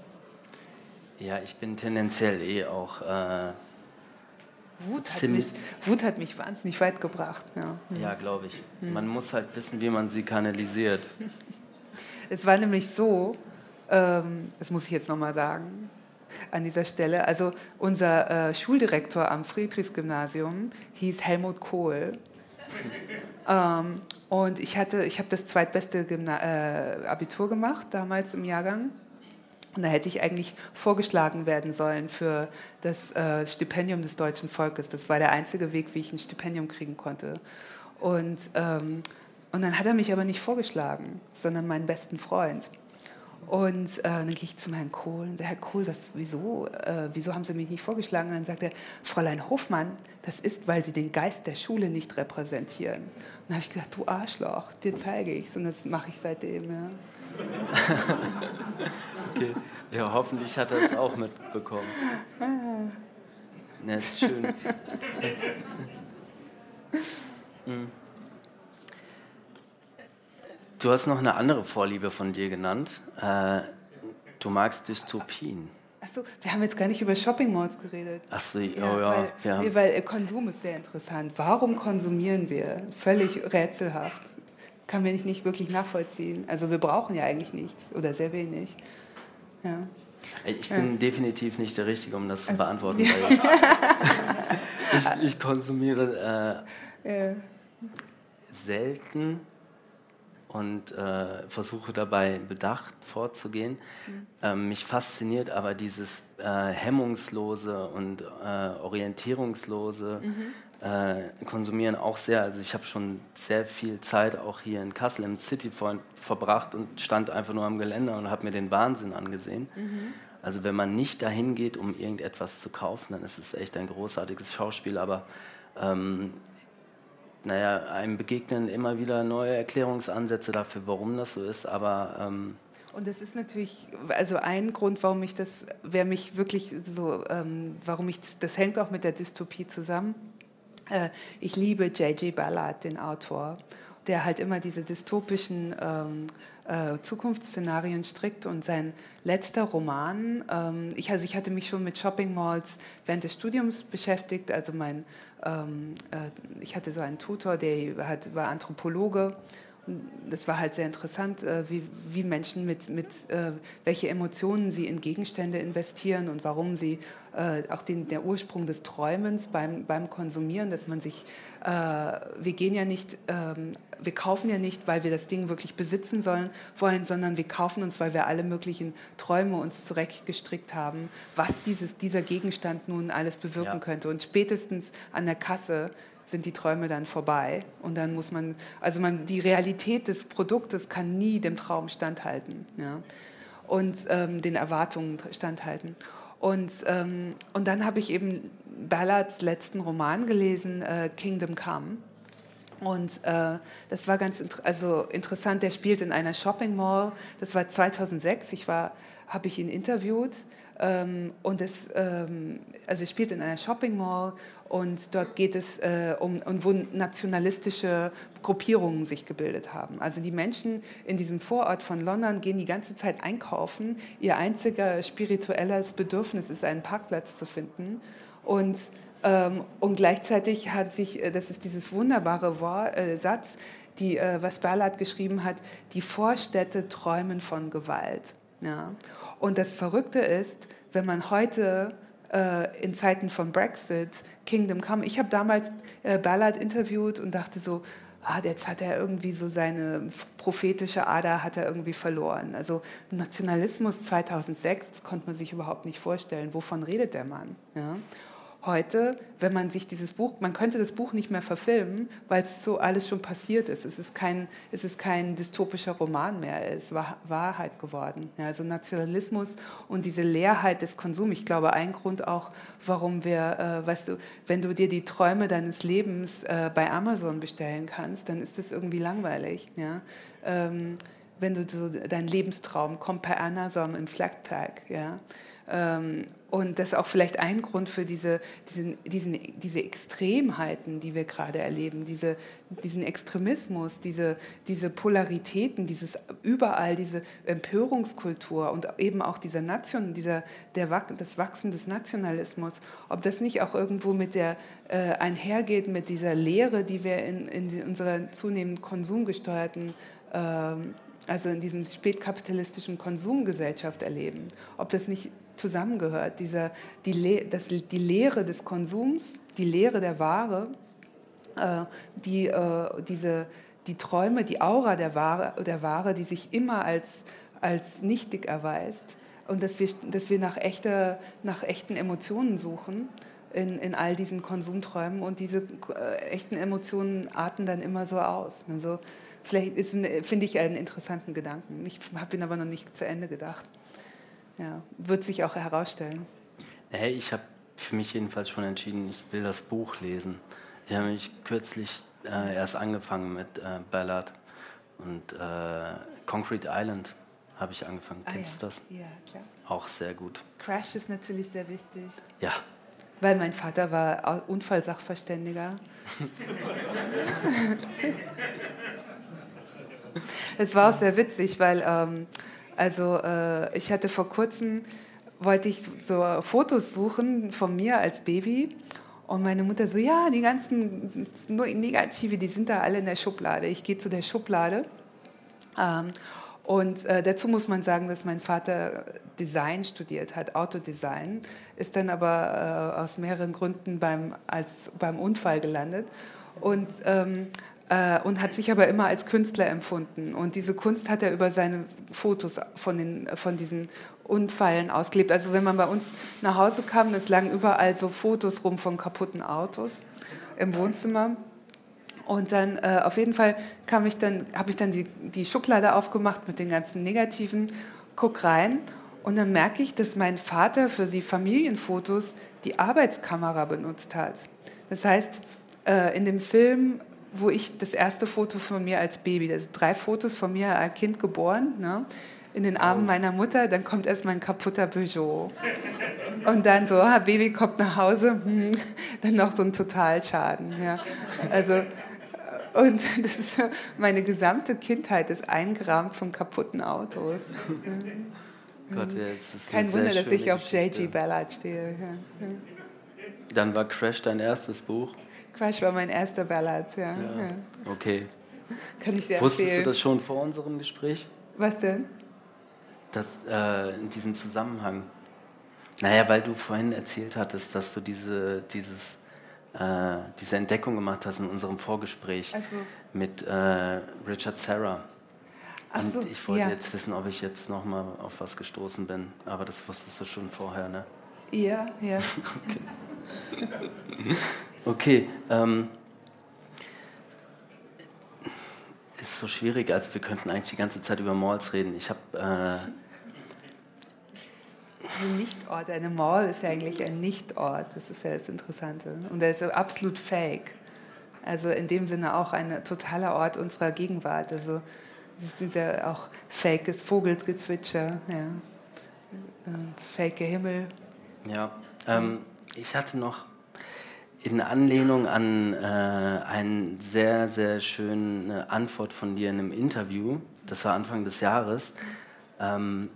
Ja, ich bin tendenziell eh auch. Äh, Wut, hat mich, Wut hat mich wahnsinnig weit gebracht. Ja, mhm. ja glaube ich. Mhm. Man muss halt wissen, wie man sie kanalisiert. es war nämlich so, ähm, das muss ich jetzt nochmal sagen, an dieser Stelle. Also unser äh, Schuldirektor am Friedrichsgymnasium hieß Helmut Kohl. ähm, und ich hatte, ich habe das zweitbeste Gymna äh, Abitur gemacht damals im Jahrgang. Und da hätte ich eigentlich vorgeschlagen werden sollen für das äh, Stipendium des deutschen Volkes. Das war der einzige Weg, wie ich ein Stipendium kriegen konnte. Und, ähm, und dann hat er mich aber nicht vorgeschlagen, sondern meinen besten Freund. Und äh, dann gehe ich zum Herrn Kohl und der Herr Kohl, was, wieso, äh, wieso haben Sie mich nicht vorgeschlagen? Und dann sagt er, Fräulein Hofmann, das ist, weil Sie den Geist der Schule nicht repräsentieren. Und dann habe ich gedacht, du Arschloch, dir zeige ich es. Und das mache ich seitdem. Ja. okay. Ja, hoffentlich hat er es auch mitbekommen. Ja, schön. Hm. Du hast noch eine andere Vorliebe von dir genannt. Äh, du magst Dystopien. Achso, wir haben jetzt gar nicht über Shopping Malls geredet. Achso, ja, oh ja. Weil, nee, weil Konsum ist sehr interessant. Warum konsumieren wir? Völlig rätselhaft kann man nicht wirklich nachvollziehen. Also wir brauchen ja eigentlich nichts oder sehr wenig. Ja. Ich bin ja. definitiv nicht der Richtige, um das zu beantworten. ich, ich, ich, konsumiere äh, ja. selten und äh, versuche dabei bedacht vorzugehen. Mhm. Ähm, mich fasziniert aber dieses äh, hemmungslose und äh, orientierungslose mhm äh, konsumieren auch sehr. Also ich habe schon sehr viel Zeit auch hier in Kassel im City verbracht und stand einfach nur am Geländer und habe mir den Wahnsinn angesehen. Mhm. Also wenn man nicht dahin geht, um irgendetwas zu kaufen, dann ist es echt ein großartiges Schauspiel. Aber ähm, naja, einem begegnen immer wieder neue Erklärungsansätze dafür, warum das so ist. Aber ähm, und das ist natürlich, also ein Grund, warum ich das, wer mich wirklich so, ähm, warum ich das, das, hängt auch mit der Dystopie zusammen. Äh, ich liebe J.J. Ballard, den Autor, der halt immer diese dystopischen ähm, äh, Zukunftsszenarien strickt und sein letzter Roman, ähm, ich, also ich hatte mich schon mit Shopping Malls während des Studiums beschäftigt, also mein, ähm, äh, ich hatte so einen Tutor, der hat, war Anthropologe das war halt sehr interessant, äh, wie, wie Menschen mit, mit äh, welche Emotionen sie in Gegenstände investieren und warum sie äh, auch den, der Ursprung des Träumens beim, beim Konsumieren, dass man sich, wir gehen ja nicht, ähm, wir kaufen ja nicht, weil wir das Ding wirklich besitzen sollen, wollen, sondern wir kaufen uns, weil wir alle möglichen Träume uns zurechtgestrickt haben, was dieses, dieser Gegenstand nun alles bewirken ja. könnte. Und spätestens an der Kasse sind die Träume dann vorbei. Und dann muss man, also man, die Realität des Produktes kann nie dem Traum standhalten ja? und ähm, den Erwartungen standhalten. Und, ähm, und dann habe ich eben Ballards letzten Roman gelesen, äh, Kingdom Come. Und äh, das war ganz also interessant. Der spielt in einer Shopping Mall. Das war 2006. Ich war, habe ich ihn interviewt. Ähm, und es, ähm, also spielt in einer Shopping Mall und dort geht es äh, um, um, wo nationalistische Gruppierungen sich gebildet haben. Also die Menschen in diesem Vorort von London gehen die ganze Zeit einkaufen. Ihr einziger spirituelles Bedürfnis ist, einen Parkplatz zu finden. Und, ähm, und gleichzeitig hat sich, äh, das ist dieses wunderbare Wort, äh, Satz, die, äh, was Ballard geschrieben hat, die Vorstädte träumen von Gewalt. Ja. Und das Verrückte ist, wenn man heute äh, in Zeiten von Brexit, Kingdom Come. Ich habe damals äh, Ballard interviewt und dachte so, ah, jetzt hat er irgendwie so seine prophetische Ader hat er irgendwie verloren. Also Nationalismus 2006, das konnte man sich überhaupt nicht vorstellen. Wovon redet der Mann? Ja? Heute, wenn man sich dieses Buch, man könnte das Buch nicht mehr verfilmen, weil es so alles schon passiert ist. Es ist kein, es ist kein dystopischer Roman mehr, es ist Wahrheit geworden. Ja, also Nationalismus und diese Leerheit des Konsums. Ich glaube, ein Grund auch, warum wir, äh, weißt du, wenn du dir die Träume deines Lebens äh, bei Amazon bestellen kannst, dann ist das irgendwie langweilig. Ja? Ähm, wenn du so, dein Lebenstraum kommt per Amazon im Flatpak, ja. Ähm, und das ist auch vielleicht ein Grund für diese, diesen, diesen, diese Extremheiten, die wir gerade erleben, diese, diesen Extremismus, diese, diese Polaritäten, dieses überall diese Empörungskultur und eben auch dieser Nation, dieser, der, das Wachsen des Nationalismus, ob das nicht auch irgendwo mit der äh, einhergeht mit dieser Lehre, die wir in, in unserer zunehmend konsumgesteuerten ähm, also in diesem spätkapitalistischen Konsumgesellschaft erleben, ob das nicht zusammengehört, dieser, die, Le das, die Lehre des Konsums, die Lehre der Ware, äh, die, äh, diese, die Träume, die Aura der Ware, der Ware, die sich immer als, als nichtig erweist und dass wir, dass wir nach, echter, nach echten Emotionen suchen in, in all diesen Konsumträumen und diese äh, echten Emotionen arten dann immer so aus. Also vielleicht finde ich einen interessanten Gedanken. Ich habe ihn aber noch nicht zu Ende gedacht ja, wird sich auch herausstellen. Hey, ich habe für mich jedenfalls schon entschieden, ich will das Buch lesen. Ich habe mich kürzlich äh, erst angefangen mit äh, Ballard und äh, Concrete Island habe ich angefangen. Ah, Kennst ja. du das? Ja, klar. Auch sehr gut. Crash ist natürlich sehr wichtig. Ja. Weil mein Vater war Unfallsachverständiger. Es war auch sehr witzig, weil ähm, also äh, ich hatte vor kurzem, wollte ich so Fotos suchen von mir als Baby und meine Mutter so, ja, die ganzen Negative, die sind da alle in der Schublade. Ich gehe zu der Schublade. Ähm, und äh, dazu muss man sagen, dass mein Vater Design studiert hat, Autodesign, ist dann aber äh, aus mehreren Gründen beim, als, beim Unfall gelandet. Und ähm, äh, und hat sich aber immer als Künstler empfunden. Und diese Kunst hat er über seine Fotos von, den, von diesen Unfallen ausgelebt. Also wenn man bei uns nach Hause kam, es lagen überall so Fotos rum von kaputten Autos im Wohnzimmer. Und dann äh, auf jeden Fall habe ich dann die, die Schublade aufgemacht mit den ganzen Negativen, guck rein Und dann merke ich, dass mein Vater für die Familienfotos die Arbeitskamera benutzt hat. Das heißt, äh, in dem Film, wo ich das erste Foto von mir als Baby, das sind drei Fotos von mir als Kind geboren, ne, in den Armen meiner Mutter, dann kommt erst mein kaputter Peugeot. Und dann so, ah, Baby kommt nach Hause, hm, dann noch so ein Totalschaden. Ja. Also, und das ist meine gesamte Kindheit ist eingerahmt von kaputten Autos. Gott, ja, Kein Wunder, dass ich auf J.G. Ballard stehe. Ja. Dann war Crash dein erstes Buch? Crash war mein erster Ballard, ja. ja. Okay. Kann ich sehr Wusstest empfehlen. du das schon vor unserem Gespräch? Was denn? Das, äh, in diesem Zusammenhang. Naja, weil du vorhin erzählt hattest, dass du diese, dieses, äh, diese Entdeckung gemacht hast in unserem Vorgespräch also. mit äh, Richard Serra. Und so, ich wollte ja. jetzt wissen, ob ich jetzt nochmal auf was gestoßen bin. Aber das wusstest du schon vorher, ne? Ja, ja. okay. okay ähm, ist so schwierig, also wir könnten eigentlich die ganze Zeit über Malls reden. Ich habe äh, ein Nichtort, eine Mall ist ja eigentlich ein Nichtort, das ist ja das Interessante. Und er ist absolut fake. Also in dem Sinne auch ein totaler Ort unserer Gegenwart. Also es sind ja auch fakes Vogelgezwitscher, ja. Ähm, fake Himmel. Ja, ähm, ich hatte noch in Anlehnung an äh, eine sehr, sehr schöne Antwort von dir in einem Interview, das war Anfang des Jahres, ähm,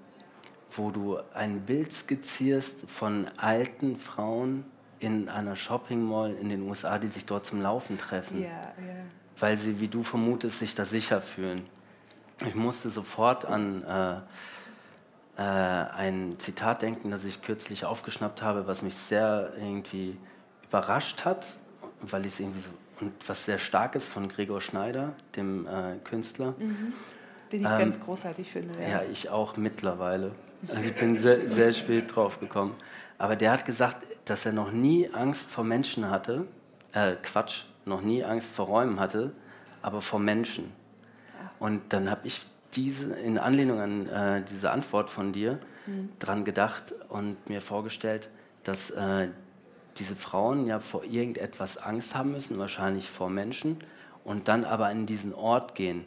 wo du ein Bild skizzierst von alten Frauen in einer Shopping Mall in den USA, die sich dort zum Laufen treffen. Ja, ja. Weil sie, wie du vermutest, sich da sicher fühlen. Ich musste sofort an äh, äh, ein Zitat denken, das ich kürzlich aufgeschnappt habe, was mich sehr irgendwie überrascht hat, weil ich es irgendwie so und was sehr stark ist von Gregor Schneider, dem äh, Künstler. Mhm. Den ich ähm, ganz großartig finde. Ja. ja. ich auch mittlerweile. Also ich bin sehr, sehr spät drauf gekommen. Aber der hat gesagt, dass er noch nie Angst vor Menschen hatte, äh, Quatsch, noch nie Angst vor Räumen hatte, aber vor Menschen. Und dann habe ich diese, in Anlehnung an äh, diese Antwort von dir mhm. dran gedacht und mir vorgestellt, dass äh, diese Frauen ja vor irgendetwas Angst haben müssen, wahrscheinlich vor Menschen, und dann aber in diesen Ort gehen.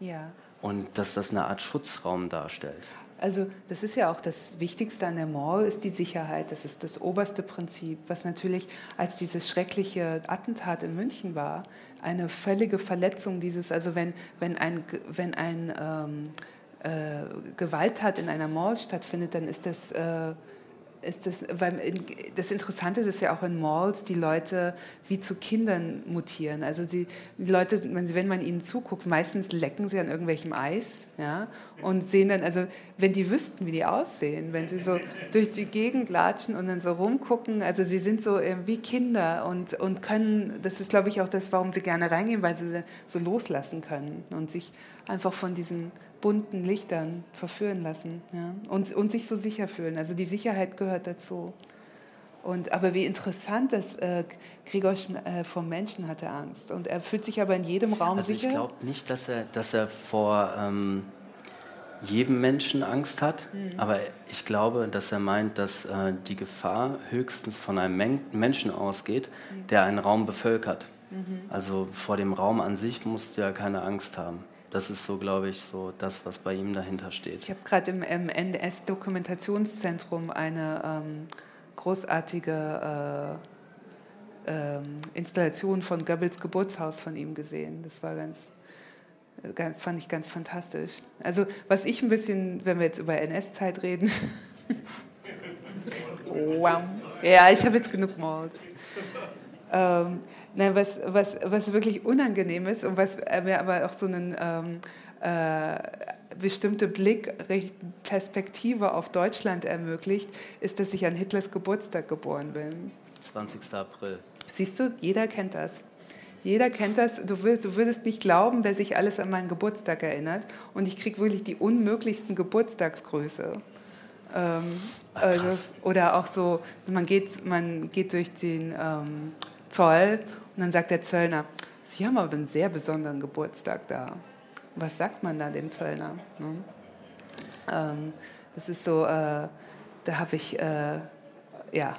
Ja. Und dass das eine Art Schutzraum darstellt. Also das ist ja auch das Wichtigste an der Mall, ist die Sicherheit. Das ist das oberste Prinzip, was natürlich als dieses schreckliche Attentat in München war, eine völlige Verletzung dieses, also wenn, wenn ein, wenn ein ähm, äh, Gewalttat in einer Mall stattfindet, dann ist das... Äh, ist das, weil das Interessante ist ja auch in Malls, die Leute wie zu Kindern mutieren. Also sie, die Leute, wenn man ihnen zuguckt, meistens lecken sie an irgendwelchem Eis ja, und sehen dann, also wenn die wüssten, wie die aussehen, wenn sie so durch die Gegend latschen und dann so rumgucken, also sie sind so äh, wie Kinder und, und können, das ist glaube ich auch das, warum sie gerne reingehen, weil sie so loslassen können und sich einfach von diesen bunten Lichtern verführen lassen ja? und, und sich so sicher fühlen. Also die Sicherheit gehört dazu. Und, aber wie interessant, dass äh, Gregor äh, vor Menschen hatte Angst. Und er fühlt sich aber in jedem Raum also sicher. Ich glaube nicht, dass er, dass er vor ähm, jedem Menschen Angst hat, mhm. aber ich glaube, dass er meint, dass äh, die Gefahr höchstens von einem Men Menschen ausgeht, mhm. der einen Raum bevölkert. Mhm. Also vor dem Raum an sich musst du ja keine Angst haben. Das ist so, glaube ich, so das, was bei ihm dahinter steht. Ich habe gerade im, im NS-Dokumentationszentrum eine ähm, großartige äh, äh, Installation von Goebbels Geburtshaus von ihm gesehen. Das war ganz, ganz, fand ich ganz fantastisch. Also was ich ein bisschen, wenn wir jetzt über NS-Zeit reden, wow. ja, ich habe jetzt genug Malls. Ähm, Nein, was, was, was wirklich unangenehm ist und was mir aber auch so einen ähm, äh, bestimmte Blick, Perspektive auf Deutschland ermöglicht, ist, dass ich an Hitlers Geburtstag geboren bin. 20. April. Siehst du, jeder kennt das. Jeder kennt das. Du, würdest, du würdest nicht glauben, wer sich alles an meinen Geburtstag erinnert. Und ich kriege wirklich die unmöglichsten Geburtstagsgröße. Ähm, also, oder auch so, man geht, man geht durch den ähm, Zoll und dann sagt der Zöllner, Sie haben aber einen sehr besonderen Geburtstag da. Was sagt man da dem Zöllner? Ne? Ähm, Das ist so, äh, da habe ich, äh, ja,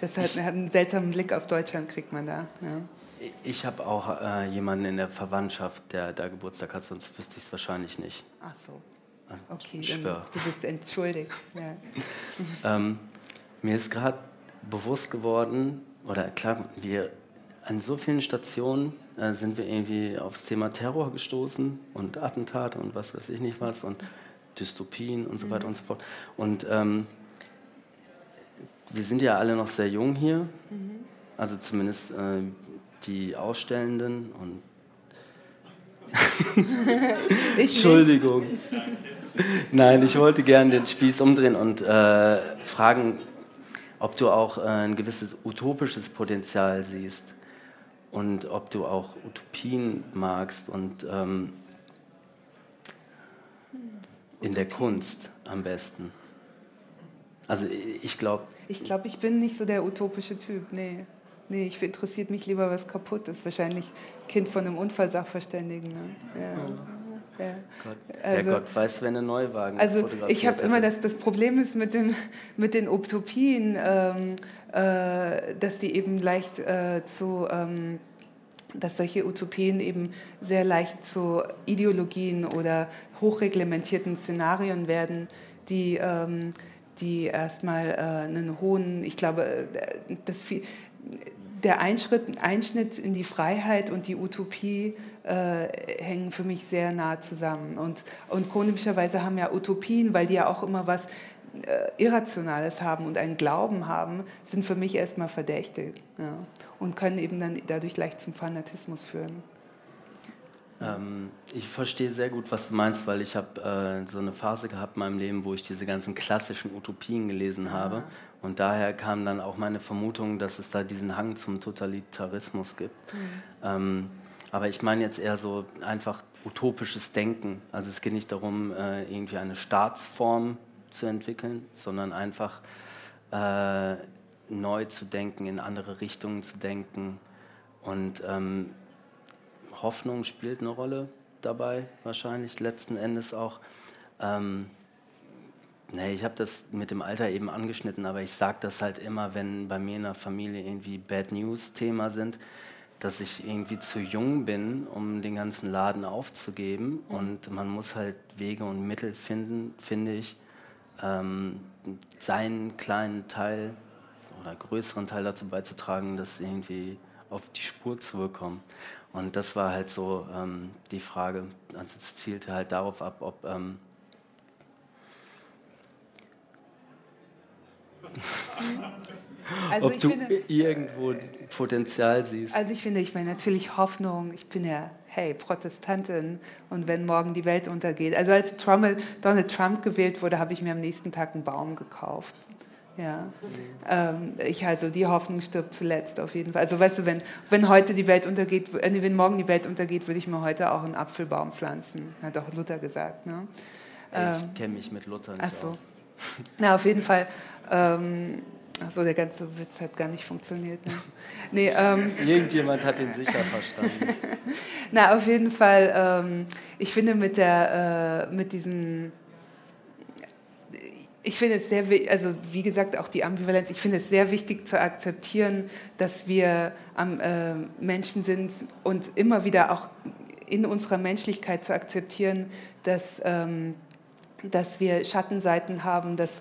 das hat, hat, einen seltsamen Blick auf Deutschland, kriegt man da. Ja. Ich habe auch äh, jemanden in der Verwandtschaft, der da Geburtstag hat, sonst wüsste ich es wahrscheinlich nicht. Ach so. Okay, dann, du bist entschuldigt. Ja. ähm, mir ist gerade bewusst geworden, oder klar, wir an so vielen Stationen äh, sind wir irgendwie aufs Thema Terror gestoßen und Attentate und was weiß ich nicht was und Dystopien und so mhm. weiter und so fort. Und ähm, wir sind ja alle noch sehr jung hier, mhm. also zumindest äh, die Ausstellenden und Entschuldigung. Nein, ich wollte gerne den Spieß umdrehen und äh, fragen, ob du auch äh, ein gewisses utopisches Potenzial siehst und ob du auch Utopien magst und ähm, in der Kunst am besten. Also ich glaube. Ich glaube, ich bin nicht so der utopische Typ, nee. Nee, ich interessiert mich lieber, was kaputt ist. Wahrscheinlich Kind von einem Unfallsachverständigen. Ne? Ja. Ja. Gott. Also, ja, Gott weiß, wenn ein Neuwagen Also ich habe immer das, das Problem ist mit, dem, mit den Utopien, ähm, äh, dass die eben leicht äh, zu, ähm, dass solche Utopien eben sehr leicht zu Ideologien oder hochreglementierten Szenarien werden, die, ähm, die erstmal äh, einen hohen, ich glaube, äh, das viel, der Einschritt, Einschnitt in die Freiheit und die Utopie äh, hängen für mich sehr nah zusammen. Und, und komischerweise haben ja Utopien, weil die ja auch immer was äh, Irrationales haben und einen Glauben haben, sind für mich erstmal verdächtig ja, und können eben dann dadurch leicht zum Fanatismus führen. Ähm, ich verstehe sehr gut, was du meinst, weil ich habe äh, so eine Phase gehabt in meinem Leben, wo ich diese ganzen klassischen Utopien gelesen habe und daher kam dann auch meine Vermutung, dass es da diesen Hang zum Totalitarismus gibt. Mhm. Ähm, aber ich meine jetzt eher so einfach utopisches Denken. Also es geht nicht darum, äh, irgendwie eine Staatsform zu entwickeln, sondern einfach äh, neu zu denken, in andere Richtungen zu denken. Und ähm, Hoffnung spielt eine Rolle dabei, wahrscheinlich letzten Endes auch. Ähm, Nee, ich habe das mit dem Alter eben angeschnitten, aber ich sage das halt immer, wenn bei mir in der Familie irgendwie Bad News Thema sind, dass ich irgendwie zu jung bin, um den ganzen Laden aufzugeben. Mhm. Und man muss halt Wege und Mittel finden, finde ich, ähm, seinen kleinen Teil oder größeren Teil dazu beizutragen, dass irgendwie auf die Spur zurückkommen. Und das war halt so ähm, die Frage. Also es zielte halt darauf ab, ob ähm, Also Ob du finde, irgendwo Potenzial siehst. Also ich finde, ich meine natürlich Hoffnung. Ich bin ja, hey, Protestantin und wenn morgen die Welt untergeht. Also als Trump, Donald Trump gewählt wurde, habe ich mir am nächsten Tag einen Baum gekauft. Ja, ähm, ich also die Hoffnung stirbt zuletzt auf jeden Fall. Also weißt du, wenn, wenn heute die Welt untergeht, äh, wenn morgen die Welt untergeht, würde ich mir heute auch einen Apfelbaum pflanzen, hat auch Luther gesagt. Ne? ich ähm, kenne mich mit Luther nicht ach so. aus. Na, auf jeden Fall. Ähm, Achso, der ganze Witz hat gar nicht funktioniert. Ne? Nee, ähm, Irgendjemand hat den sicher verstanden. Na, auf jeden Fall, ähm, ich finde mit, der, äh, mit diesem, ich finde es sehr, also wie gesagt, auch die Ambivalenz, ich finde es sehr wichtig zu akzeptieren, dass wir am, äh, Menschen sind und immer wieder auch in unserer Menschlichkeit zu akzeptieren, dass. Ähm, dass wir Schattenseiten haben, dass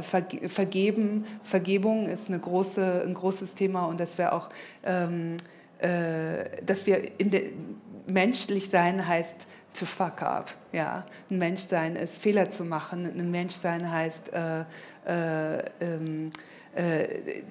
Vergeben, Vergebung ist eine große, ein großes Thema und dass wir auch, ähm, äh, dass wir in der, menschlich sein heißt to fuck up, ja, ein Mensch sein ist Fehler zu machen, ein Mensch sein heißt äh, äh, ähm, äh,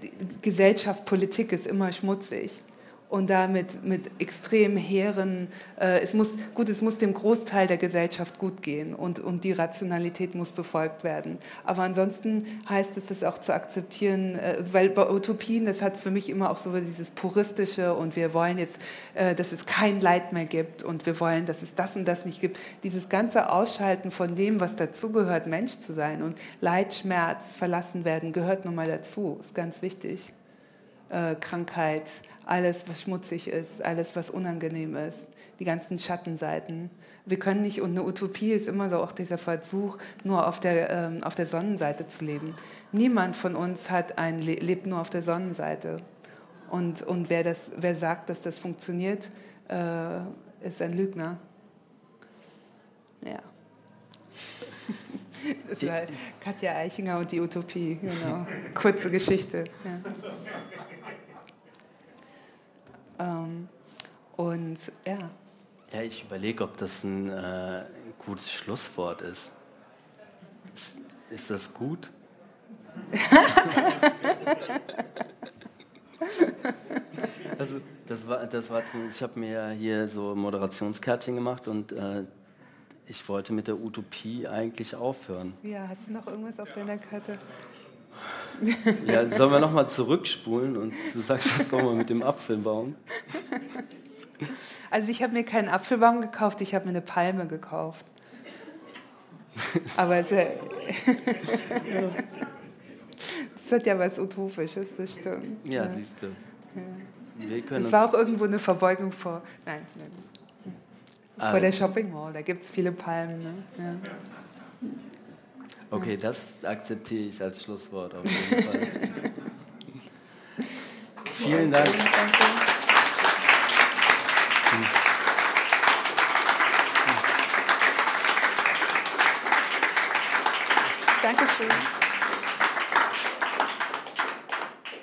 Gesellschaft, Politik ist immer schmutzig und damit mit extrem hehren, äh, es muss, gut, es muss dem Großteil der Gesellschaft gut gehen und, und die Rationalität muss befolgt werden. Aber ansonsten heißt es, das auch zu akzeptieren, äh, weil bei Utopien, das hat für mich immer auch so dieses puristische und wir wollen jetzt, äh, dass es kein Leid mehr gibt und wir wollen, dass es das und das nicht gibt. Dieses ganze Ausschalten von dem, was dazugehört, Mensch zu sein und Leid, Schmerz, verlassen werden, gehört nun mal dazu, ist ganz wichtig. Äh, Krankheit, alles, was schmutzig ist, alles, was unangenehm ist, die ganzen Schattenseiten. Wir können nicht, und eine Utopie ist immer so auch dieser Versuch, nur auf der, ähm, auf der Sonnenseite zu leben. Niemand von uns hat ein, lebt nur auf der Sonnenseite. Und, und wer, das, wer sagt, dass das funktioniert, äh, ist ein Lügner. Ja. Das war Katja Eichinger und die Utopie, genau. Kurze Geschichte. Ja. Ähm, und ja. Ja, ich überlege, ob das ein, äh, gutes Schlusswort ist. Ist, ist das gut? also, das war, das war ich habe mir hier so Moderationskärtchen gemacht und äh, ich wollte mit der Utopie eigentlich aufhören. Ja, hast du noch irgendwas auf deiner Karte? Ja, sollen wir nochmal zurückspulen und du sagst das nochmal mit dem Apfelbaum? Also ich habe mir keinen Apfelbaum gekauft, ich habe mir eine Palme gekauft. Aber es, das hat ja was Utopisches, das stimmt. Ja, ja. siehst du. Ja. Es war auch irgendwo eine Verbeugung vor. Nein, nein. Ah, vor der Shopping Mall, da gibt es viele Palmen. Ne? Ja. Okay, das akzeptiere ich als Schlusswort auf jeden Fall. Vielen Dank. Dankeschön.